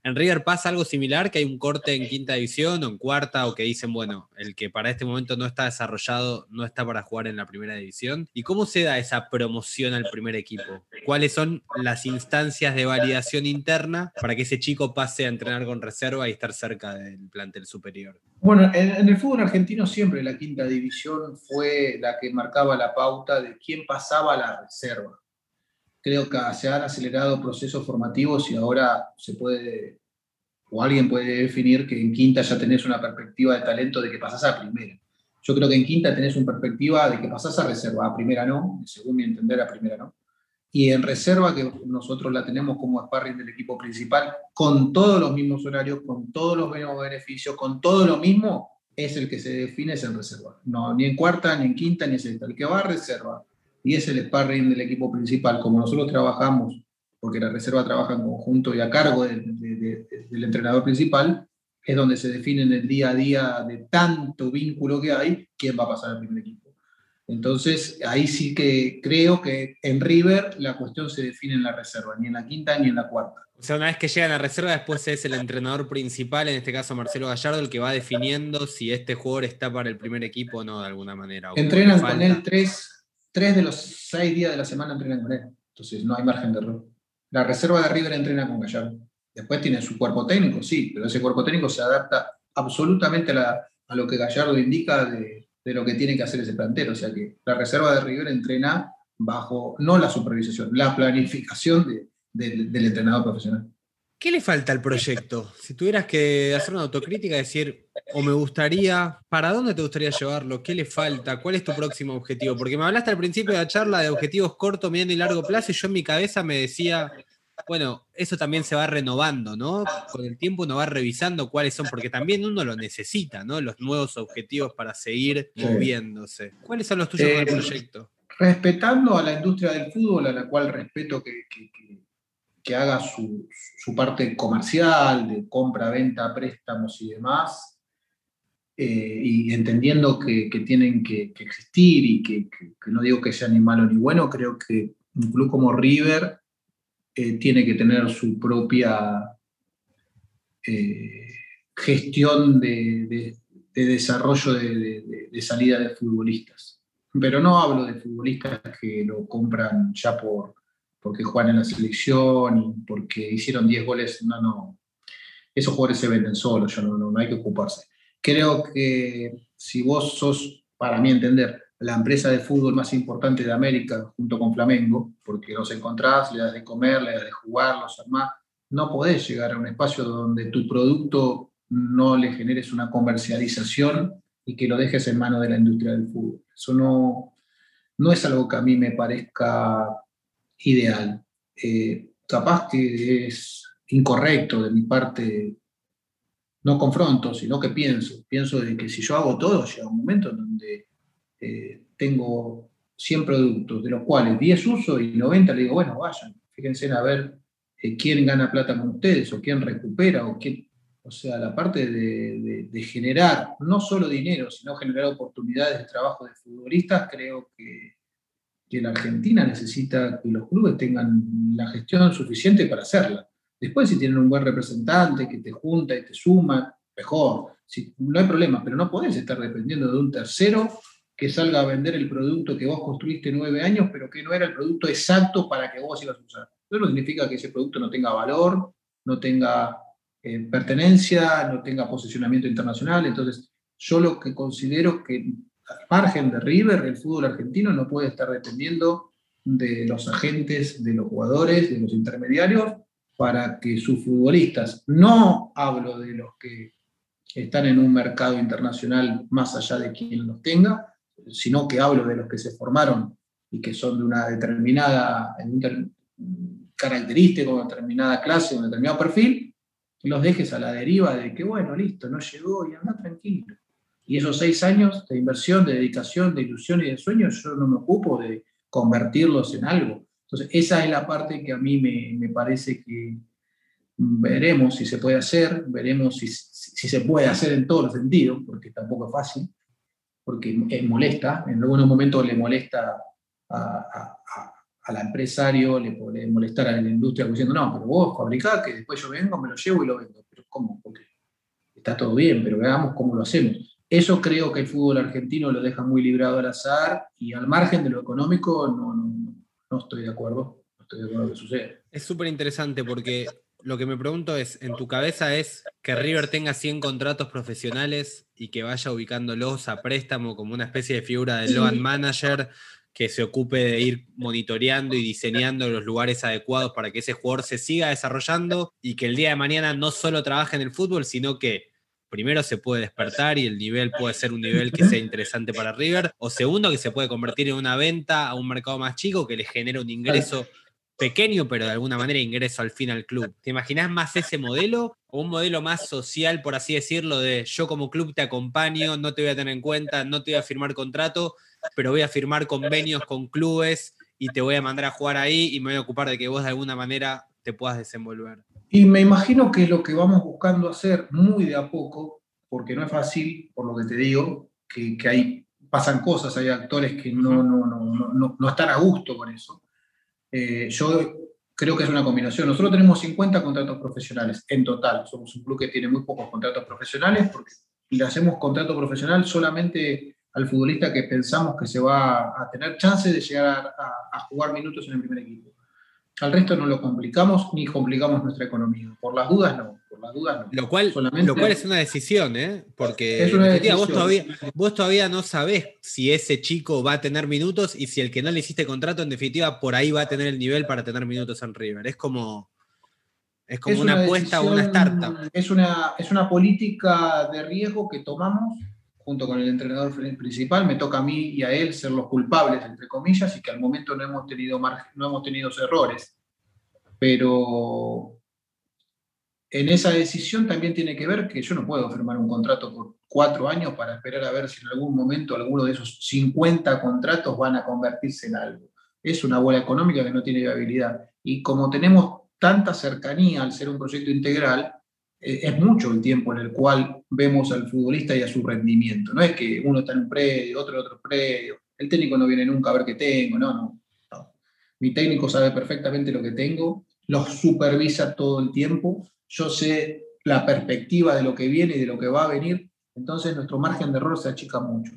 en River pasa algo similar, que hay un corte en quinta división o en cuarta, o que dicen, bueno, el que para este momento no está desarrollado no está para jugar en la primera división. ¿Y cómo se da esa promoción al primer equipo? ¿Cuáles son las instancias de validación interna para que ese chico pase a entrenar con reserva y estar cerca del plantel superior? Bueno, en, en el fútbol argentino siempre la quinta división fue la que marcaba la pauta de quién pasaba a la reserva creo que se han acelerado procesos formativos y ahora se puede, o alguien puede definir que en quinta ya tenés una perspectiva de talento de que pasás a primera. Yo creo que en quinta tenés una perspectiva de que pasás a reserva, a primera no, según mi entender, a primera no. Y en reserva, que nosotros la tenemos como sparring del equipo principal, con todos los mismos horarios, con todos los mismos beneficios, con todo lo mismo, es el que se define es en reserva. No, ni en cuarta, ni en quinta, ni en sexta. El que va a reserva y es el sparring del equipo principal. Como nosotros trabajamos, porque la reserva trabaja en conjunto y a cargo de, de, de, del entrenador principal, es donde se define en el día a día de tanto vínculo que hay, quién va a pasar al primer equipo. Entonces, ahí sí que creo que en River la cuestión se define en la reserva, ni en la quinta ni en la cuarta. O sea, una vez que llega a la reserva, después es el entrenador principal, en este caso Marcelo Gallardo, el que va definiendo si este jugador está para el primer equipo o no, de alguna manera. Entrenan con él tres, tres de los seis días de la semana entrenan con él. Entonces no hay margen de error. La reserva de River entrena con Gallardo. Después tiene su cuerpo técnico, sí, pero ese cuerpo técnico se adapta absolutamente a, lo que Gallardo indica de, de, lo que tiene que hacer ese plantero. O sea que la reserva de River entrena bajo, no la supervisación, la planificación del entrenador profesional. ¿Qué le falta al proyecto? Si tuvieras que hacer una autocrítica, decir, o me gustaría, ¿para dónde te gustaría llevarlo? ¿Qué le falta? ¿Cuál es tu próximo objetivo? Porque me hablaste al principio de la charla de objetivos corto, mediano y largo plazo, y yo en mi cabeza me decía, bueno, eso también se va renovando, ¿no? Con el tiempo uno va revisando cuáles son, porque también uno lo necesita, ¿no? Los nuevos objetivos para seguir moviéndose. ¿Cuáles son los tuyos para el eh, proyecto? Respetando a la industria del fútbol, a la cual respeto que que haga su, parte comercial, de compra, venta, préstamos y demás, eh, y entendiendo que, tienen que, existir y que, no digo que sea ni malo ni bueno, creo que un club como River eh, tiene que tener su propia eh, gestión de, desarrollo de, de salida de futbolistas. Pero no hablo de futbolistas que lo compran ya por, porque juegan en la selección porque hicieron 10 goles, no, no. Esos jugadores se venden solos, no, no, hay que ocuparse. Creo que si vos sos, para mí entender, la empresa de fútbol más importante de América, junto con Flamengo, porque los encontrás, le das de comer, le das de jugar, los armás, no podés llegar a un espacio donde tu producto no le generes una comercialización y que lo dejes en manos de la industria del fútbol. Eso no, no es algo que a mí me parezca ideal. Eh, capaz que es incorrecto de mi parte, no confronto, sino que pienso. Pienso de que si yo hago todo, llega un momento en donde eh, tengo 100 productos, de los cuales 10 uso y 90 le digo, bueno, vayan, fíjense a ver eh, quién gana plata con ustedes o quién recupera o quién... O sea, la parte de, de generar no solo dinero, sino generar oportunidades de trabajo de futbolistas, creo que que la Argentina necesita que los clubes tengan la gestión suficiente para hacerla. Después, si tienen un buen representante que te junta y te suma, mejor. Si, no hay problema, pero no podés estar dependiendo de un tercero que salga a vender el producto que vos construiste nueve años, pero que no era el producto exacto para que vos ibas a usar. Eso no significa que ese producto no tenga valor, no tenga eh, pertenencia, no tenga posicionamiento internacional. Entonces, yo lo que considero que margen de River, el fútbol argentino no puede estar dependiendo de los agentes, de los jugadores, de los intermediarios, para que sus futbolistas, no hablo de los que están en un mercado internacional más allá de quien los tenga, sino que hablo de los que se formaron y que son de una determinada característica, una determinada clase, un determinado perfil, los dejes a la deriva de que, bueno, listo, no llegó y anda tranquilo. Y esos seis años de inversión, de dedicación, de ilusión y de sueño, yo no me ocupo de convertirlos en algo. Entonces, esa es la parte que a mí me, parece que veremos si se puede hacer, veremos si, se puede hacer en todos los sentidos, porque tampoco es fácil, porque molesta, en algunos momentos le molesta al empresario, le puede molestar a la industria diciendo, no, pero vos fabricá, que después yo vengo, me lo llevo y lo vendo. Pero ¿cómo? Porque está todo bien, pero veamos cómo lo hacemos. Eso creo que el fútbol argentino lo deja muy librado al azar y al margen de lo económico no, no, estoy de acuerdo. No estoy de acuerdo que sucede. Es súper interesante porque lo que me pregunto es, en tu cabeza es que River tenga 100 contratos profesionales y que vaya ubicándolos a préstamo como una especie de figura de loan manager que se ocupe de ir monitoreando y diseñando los lugares adecuados para que ese jugador se siga desarrollando y que el día de mañana no solo trabaje en el fútbol, sino que primero se puede despertar y el nivel puede ser un nivel que sea interesante para River, o segundo que se puede convertir en una venta a un mercado más chico que le genera un ingreso pequeño, pero de alguna manera ingreso al fin al club. ¿Te imaginas más ese modelo o un modelo más social, por así decirlo, de yo como club te acompaño, no te voy a tener en cuenta, no te voy a firmar contrato, pero voy a firmar convenios con clubes y te voy a mandar a jugar ahí y me voy a ocupar de que vos de alguna manera te puedas desenvolver? Y me imagino que lo que vamos buscando hacer muy de a poco, porque no es fácil, por lo que te digo, que, que hay, pasan cosas, hay actores que no, no, no, no están a gusto con eso. Eh, yo creo que es una combinación. Nosotros tenemos 50 contratos profesionales en total. Somos un club que tiene muy pocos contratos profesionales porque le hacemos contrato profesional solamente al futbolista que pensamos que se va a tener chance de llegar a, a jugar minutos en el primer equipo. Al resto no lo complicamos ni complicamos nuestra economía. Por las dudas no, por las dudas no. Lo cual, lo cual es una decisión, ¿eh? Porque Vos, todavía, vos todavía no sabés si ese chico va a tener minutos y si el que no le hiciste contrato, en definitiva, por ahí va a tener el nivel para tener minutos en River. Es como, es como una, apuesta o una startup. Es una, es una política de riesgo que tomamos junto con el entrenador principal, me toca a mí y a él ser los culpables, entre comillas, y que al momento no hemos tenido, no hemos tenido errores. Pero en esa decisión también tiene que ver que yo no puedo firmar un contrato por cuatro años para esperar a ver si en algún momento alguno de esos 50 contratos van a convertirse en algo. Es una bola económica que no tiene viabilidad. Y como tenemos tanta cercanía al ser un proyecto integral, es mucho el tiempo en el cual vemos al futbolista y a su rendimiento. No es que uno está en un predio, otro en otro predio, el técnico no viene nunca a ver qué tengo, no, no, Mi técnico sabe perfectamente lo que tengo, lo supervisa todo el tiempo, yo sé la perspectiva de lo que viene y de lo que va a venir, entonces nuestro margen de error se achica mucho.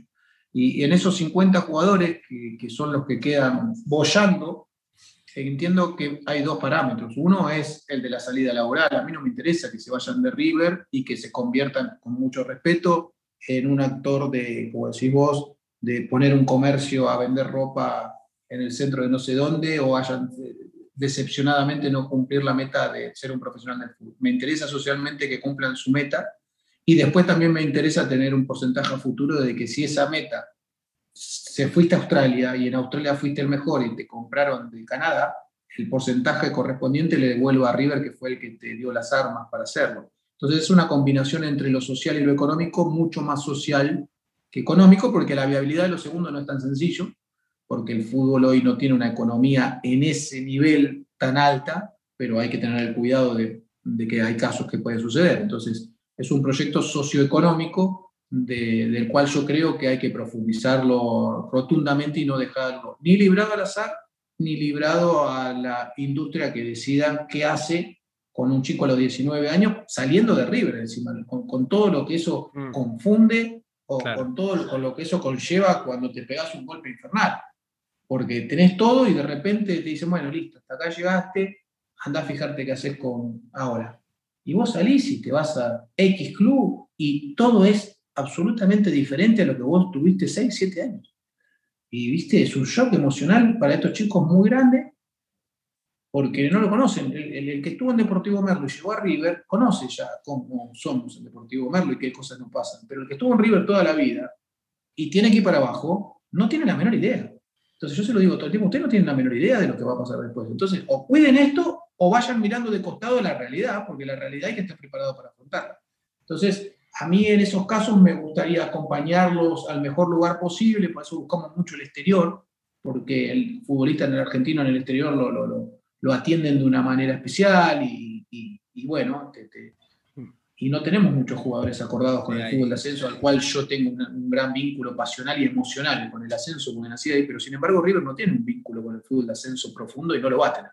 Y, en esos 50 jugadores que, que son los que quedan bollando, entiendo que hay dos parámetros. Uno es el de la salida laboral. A mí no me interesa que se vayan de River y que se conviertan, con mucho respeto, en un actor de, como decís vos, de poner un comercio a vender ropa en el centro de no sé dónde o hayan eh, decepcionadamente no cumplir la meta de ser un profesional del fútbol. Me interesa socialmente que cumplan su meta y después también me interesa tener un porcentaje futuro de que si esa meta se fuiste a Australia y en Australia fuiste el mejor y te compraron de Canadá, el porcentaje correspondiente le devuelvo a River, que fue el que te dio las armas para hacerlo. Entonces es una combinación entre lo social y lo económico, mucho más social que económico, porque la viabilidad de lo segundo no es tan sencillo, porque el fútbol hoy no tiene una economía en ese nivel tan alta, pero hay que tener el cuidado de, de que hay casos que pueden suceder. Entonces es un proyecto socioeconómico del cual yo creo que hay que profundizarlo rotundamente y no dejarlo ni librado al azar, ni librado a la industria que decida qué hace con un chico a los 19 años saliendo de River encima, con, todo lo que eso mm. confunde o con todo con lo que eso conlleva cuando te pegas un golpe infernal. Porque tenés todo y de repente te dicen, bueno, listo, hasta acá llegaste, anda a fijarte qué haces con ahora. Y vos salís y te vas a X Club y todo es absolutamente diferente a lo que vos tuviste 6, 7 años. Y viste, es un shock emocional para estos chicos muy grande, porque no lo conocen. El, que estuvo en Deportivo Merlo y llegó a River, conoce ya cómo somos en Deportivo Merlo y qué cosas nos pasan. Pero el que estuvo en River toda la vida y tiene que ir para abajo, no tiene la menor idea. Entonces yo se lo digo todo el tiempo, ustedes no tienen la menor idea de lo que va a pasar después. Entonces, o cuiden esto o vayan mirando de costado la realidad, porque la realidad hay que estar preparado para afrontarla. Entonces, a mí en esos casos me gustaría acompañarlos al mejor lugar posible, por eso buscamos mucho el exterior, porque el futbolista en el argentino en el exterior lo, lo, lo, atienden de una manera especial y, y, bueno, y no tenemos muchos jugadores acordados con el fútbol de ascenso, al cual yo tengo un, gran vínculo pasional y emocional con el ascenso, porque nací ahí, pero sin embargo River no tiene un vínculo con el fútbol de ascenso profundo y no lo va a tener,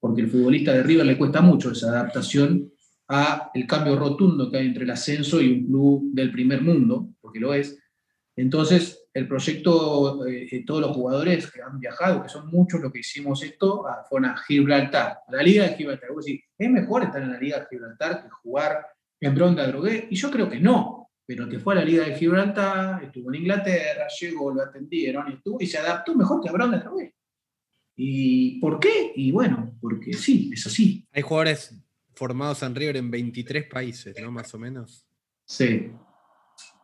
porque el futbolista de River le cuesta mucho esa adaptación a el cambio rotundo que hay entre el ascenso y un club del primer mundo, porque lo es. Entonces, el proyecto, eh, eh, todos los jugadores que han viajado, que son muchos los que hicimos esto, a, fueron a Gibraltar, a la Liga de Gibraltar. ¿es mejor estar en la Liga de Gibraltar que jugar en Bronda Drogué? Y yo creo que no, pero que fue a la Liga de Gibraltar, estuvo en Inglaterra, llegó, lo atendieron, estuvo, y se adaptó mejor que a Bronda Drogué. ¿Y por qué? Y bueno, porque sí, es así. Hay jugadores formados en River en 23 países, ¿no? Más o menos. Sí,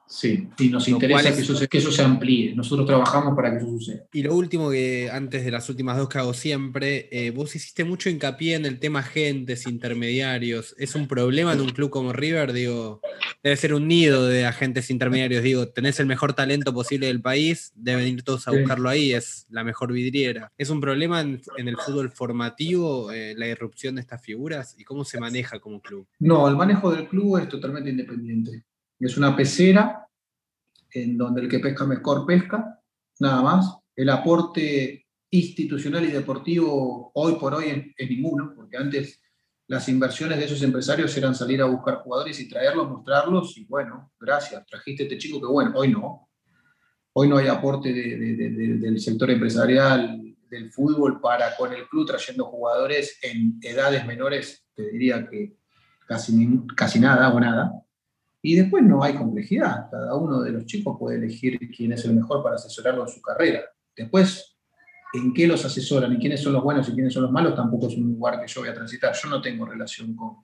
Sí, y nos interesa que, eso se, que, eso se, amplíe. Nosotros trabajamos para que eso suceda. Y lo último que antes de las últimas dos que hago siempre, eh, vos hiciste mucho hincapié en el tema agentes, intermediarios. ¿Es un problema en un club como River? Digo, debe ser un nido de agentes intermediarios. Digo, tenés el mejor talento posible del país, deben ir todos a buscarlo ahí, es la mejor vidriera. ¿Es un problema en, el fútbol formativo eh, la irrupción de estas figuras? ¿Y cómo se maneja como club? No, el manejo del club es totalmente independiente. Es una pecera en donde el que pesca mejor pesca, nada más. El aporte institucional y deportivo hoy por hoy es, ninguno, porque antes las inversiones de esos empresarios eran salir a buscar jugadores y traerlos, mostrarlos, y bueno, gracias, trajiste este chico que bueno, hoy no. Hoy no hay aporte del sector empresarial del fútbol para con el club trayendo jugadores en edades menores, te diría que casi, casi nada o nada. Y después no hay complejidad, cada uno de los chicos puede elegir quién es el mejor para asesorarlo en su carrera. Después, en qué los asesoran y quiénes son los buenos y quiénes son los malos, tampoco es un lugar que yo voy a transitar. Yo no tengo relación con,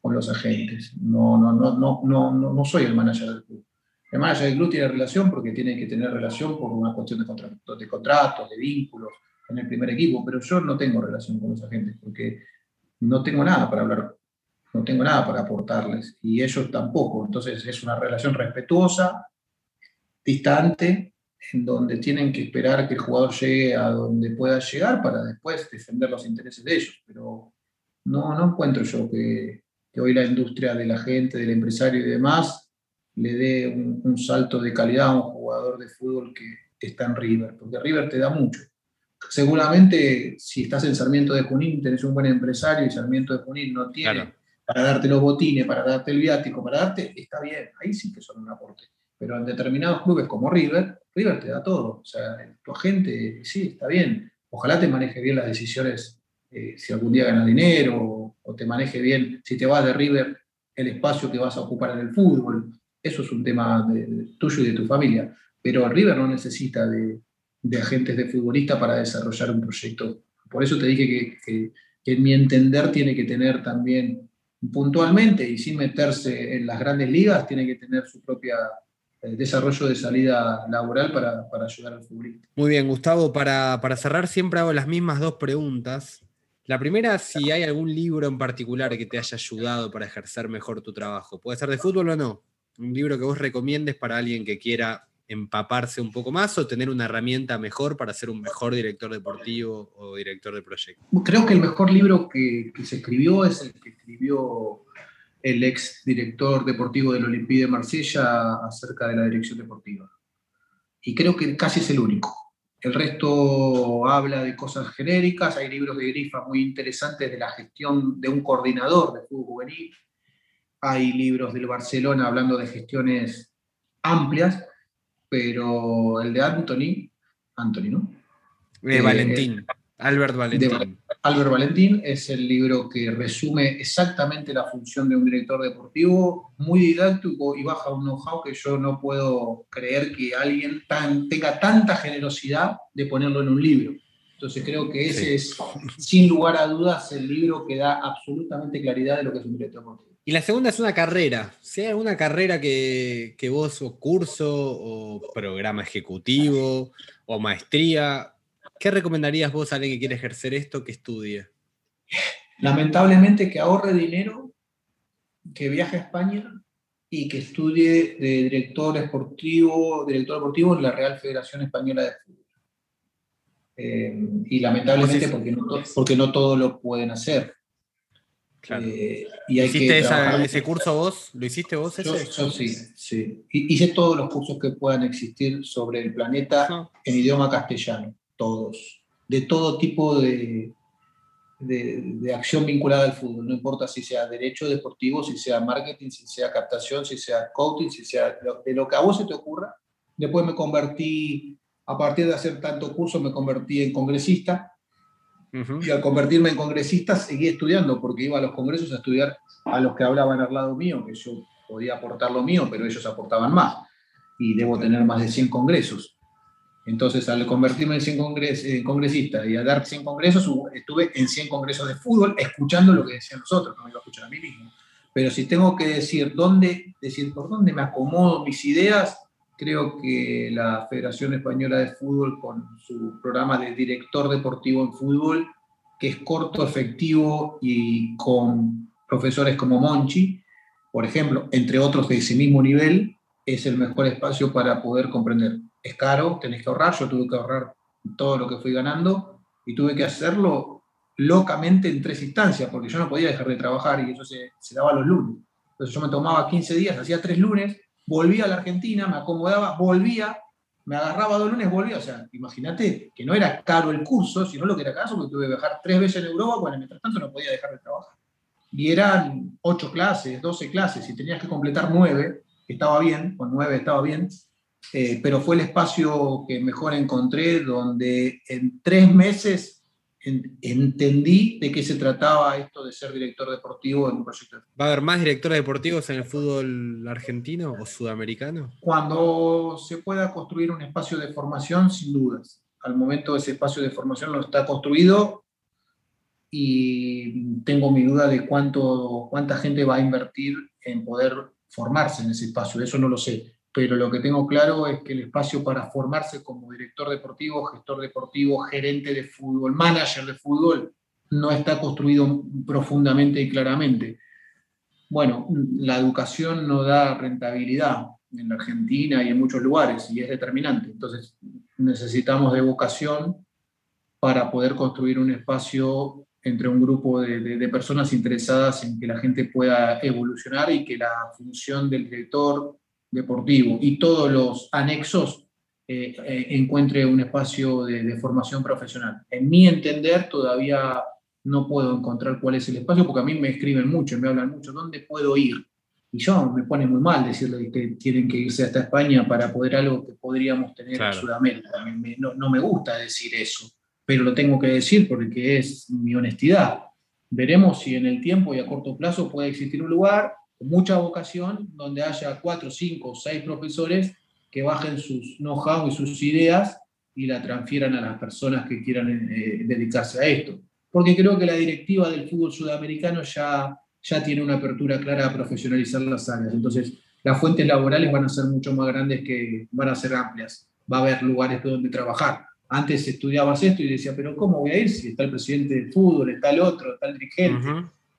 con los agentes, no, no, no, no, no, no soy el manager del club. El manager del club tiene relación porque tiene que tener relación por una cuestión de, contratos, de contratos, de vínculos en el primer equipo, pero yo no tengo relación con los agentes porque no tengo nada para hablar, no tengo nada para aportarles y ellos tampoco. Entonces es una relación respetuosa, distante, en donde tienen que esperar que el jugador llegue a donde pueda llegar para después defender los intereses de ellos. Pero no, no encuentro yo que, que hoy la industria de la gente, del empresario y demás le dé un, salto de calidad a un jugador de fútbol que está en River, porque River te da mucho. Seguramente si estás en Sarmiento de Junín, tenés un buen empresario y Sarmiento de Junín no tiene para darte los botines, para darte el viático, para darte, está bien, ahí sí que son un aporte. Pero en determinados clubes como River, River te da todo. O sea, tu agente, sí, está bien. Ojalá te maneje bien las decisiones eh, si algún día ganas dinero o, te maneje bien si te vas de River el espacio que vas a ocupar en el fútbol. Eso es un tema tuyo y de tu familia. Pero River no necesita de, agentes de futbolista para desarrollar un proyecto. Por eso te dije que, en mi entender tiene que tener también puntualmente y sin meterse en las grandes ligas, tiene que tener su propia eh, desarrollo de salida laboral para, ayudar al futbolista. Muy bien, Gustavo, para, para, cerrar siempre hago las mismas dos preguntas. La primera, si hay algún libro en particular que te haya ayudado para ejercer mejor tu trabajo. Puede ser de fútbol o no un libro que vos recomiendes para alguien que quiera empaparse un poco más o tener una herramienta mejor para ser un mejor director deportivo o director de proyecto? Creo que el mejor libro que, se escribió es el que escribió el ex director deportivo del Olympique de Marsella acerca de la dirección deportiva. Y creo que casi es el único. El resto habla de cosas genéricas, hay libros de Grifa muy interesantes de la gestión de un coordinador de fútbol juvenil, hay libros del Barcelona hablando de gestiones amplias, pero el de Anthony, Anthony, ¿no? De eh, Valentín, Albert Valentín. Albert Valentín es el libro que resume exactamente la función de un director deportivo, muy didáctico y baja un know-how que yo no puedo creer que alguien tenga tanta generosidad de ponerlo en un libro. Entonces creo que ese es, sin lugar a dudas, el libro que da absolutamente claridad de lo que es un director deportivo. Y la segunda es una carrera. Si hay alguna carrera que, vos, o curso, o programa ejecutivo, o maestría, ¿qué recomendarías vos a alguien que quiere ejercer esto que estudie? Lamentablemente que ahorre dinero, que viaje a España y que estudie de director deportivo, director deportivo en la Real Federación Española de Fútbol. Eh, y lamentablemente porque no, porque no todos lo pueden hacer. Eh, y ¿Hiciste ese curso vos? ¿Lo hiciste vos ese? Yo, sí, sí. Hice todos los cursos que puedan existir sobre el planeta en idioma castellano, todos. De todo tipo de, de, acción vinculada al fútbol, no importa si sea derecho deportivo, si sea marketing, si sea captación, si sea coaching, si sea de lo que a vos se te ocurra. Después me convertí, a partir de hacer tanto curso, me convertí en congresista y al convertirme en congresista seguí estudiando, porque iba a los congresos a estudiar a los que hablaban al lado mío, que yo podía aportar lo mío, pero ellos aportaban más. Y debo tener más de 100 congresos. Entonces, al convertirme en, 100 congres en congresista y a dar 100 congresos, estuve en 100 congresos de fútbol escuchando lo que decían los otros, no me iba a escuchar a mí mismo. Pero si tengo que decir dónde, decir por dónde me acomodo mis ideas, Creo que la Federación Española de Fútbol, con su programa de director deportivo en fútbol, que es corto, efectivo y con profesores como Monchi, por ejemplo, entre otros de ese mismo nivel, es el mejor espacio para poder comprender. Es caro, tenés que ahorrar, yo tuve que ahorrar todo lo que fui ganando y tuve que hacerlo locamente en tres instancias, porque yo no podía dejar de trabajar y eso se, se daba los lunes. Entonces yo me tomaba 15 días, hacía tres lunes, volvía a la Argentina, me acomodaba, volvía, me agarraba dos lunes, volvía. O sea, imagínate que no era caro el curso, sino lo que era caso, porque tuve que viajar tres veces en Europa, bueno, mientras tanto no podía dejar de trabajar. Y eran ocho clases, doce clases, y tenías que completar nueve, estaba bien, con nueve estaba bien, eh, pero fue el espacio que mejor encontré, donde en tres meses entendí de qué se trataba esto de ser director deportivo en un proyecto. ¿Va a haber más directores deportivos en el fútbol argentino o sudamericano? Cuando se pueda construir un espacio de formación, sin dudas. Al momento ese espacio de formación no está construido y tengo mi duda de cuánto, cuánta gente va a invertir en poder formarse en ese espacio. Eso no lo sé pero lo que tengo claro es que el espacio para formarse como director deportivo, gestor deportivo, gerente de fútbol, manager de fútbol, no está construido profundamente y claramente. Bueno, la educación no da rentabilidad en la Argentina y en muchos lugares y es determinante. Entonces necesitamos de vocación para poder construir un espacio entre un grupo de, de, personas interesadas en que la gente pueda evolucionar y que la función del director deportivo y todos los anexos eh, eh, encuentre un espacio de, formación profesional. En mi entender, todavía no puedo encontrar cuál es el espacio, porque a mí me escriben mucho, me hablan mucho, ¿dónde puedo ir? Y yo me pone muy mal decirle que tienen que irse hasta España para poder algo que podríamos tener en Sudamérica. no, no me gusta decir eso, pero lo tengo que decir porque es mi honestidad. Veremos si en el tiempo y a corto plazo puede existir un lugar mucha vocación, donde haya cuatro, cinco, seis profesores que bajen sus know-how y sus ideas y la transfieran a las personas que quieran eh, dedicarse a esto. Porque creo que la directiva del fútbol sudamericano ya, ya tiene una apertura clara a profesionalizar las áreas. Entonces, las fuentes laborales van a ser mucho más grandes que van a ser amplias. Va a haber lugares donde trabajar. Antes estudiabas esto y decía, pero ¿cómo voy a ir si está el presidente del fútbol, está el otro, está el dirigente?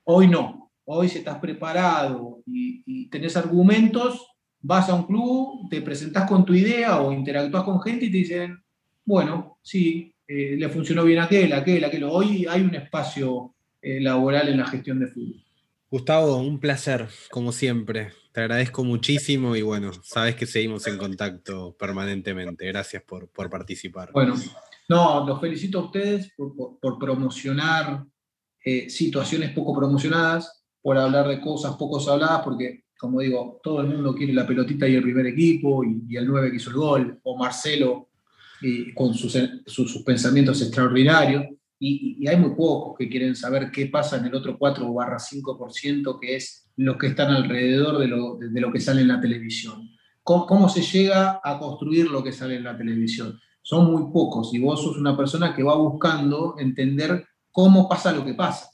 Hoy no Hoy si estás preparado y, tenés argumentos, vas a un club, te presentás con tu idea o interactúas con gente y te dicen, bueno, sí, eh, le funcionó bien aquel, aquel, aquel. Hoy hay un espacio eh, laboral en la gestión de fútbol. Gustavo, un placer, como siempre. Te agradezco muchísimo y bueno, sabes que seguimos en contacto permanentemente. Gracias por, participar. Bueno, no, los felicito a ustedes por, promocionar eh, situaciones poco promocionadas por hablar de cosas pocos habladas, porque, como digo, todo el mundo quiere la pelotita y el primer equipo, y, el 9 que hizo el gol, o Marcelo y con sus, sus, pensamientos extraordinarios, y, hay muy pocos que quieren saber qué pasa en el otro 4 barra 5%, que es los que están alrededor de lo, de, lo que sale en la televisión. ¿Cómo, ¿Cómo se llega a construir lo que sale en la televisión? Son muy pocos, y vos sos una persona que va buscando entender cómo pasa lo que pasa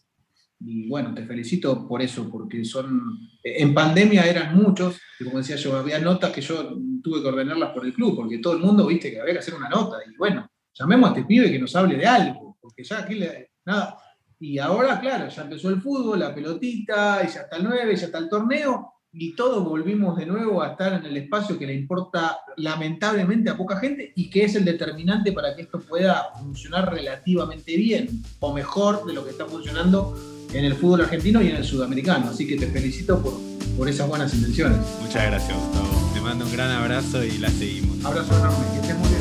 y bueno, te felicito por eso, porque son. En pandemia eran muchos, y como decía yo, había notas que yo tuve que ordenarlas por el club, porque todo el mundo viste que había que hacer una nota. Y bueno, llamemos a este pibe que nos hable de algo, porque ya aquí le, nada. Y ahora, claro, ya empezó el fútbol, la pelotita, y ya está el 9, ya está el torneo, y todos volvimos de nuevo a estar en el espacio que le importa lamentablemente a poca gente y que es el determinante para que esto pueda funcionar relativamente bien o mejor de lo que está funcionando en el fútbol argentino y en el sudamericano. Así que te felicito por, por esas buenas intenciones. Muchas gracias, Gustavo. Te mando un gran abrazo y la seguimos. Abrazo enorme, que estés muy bien.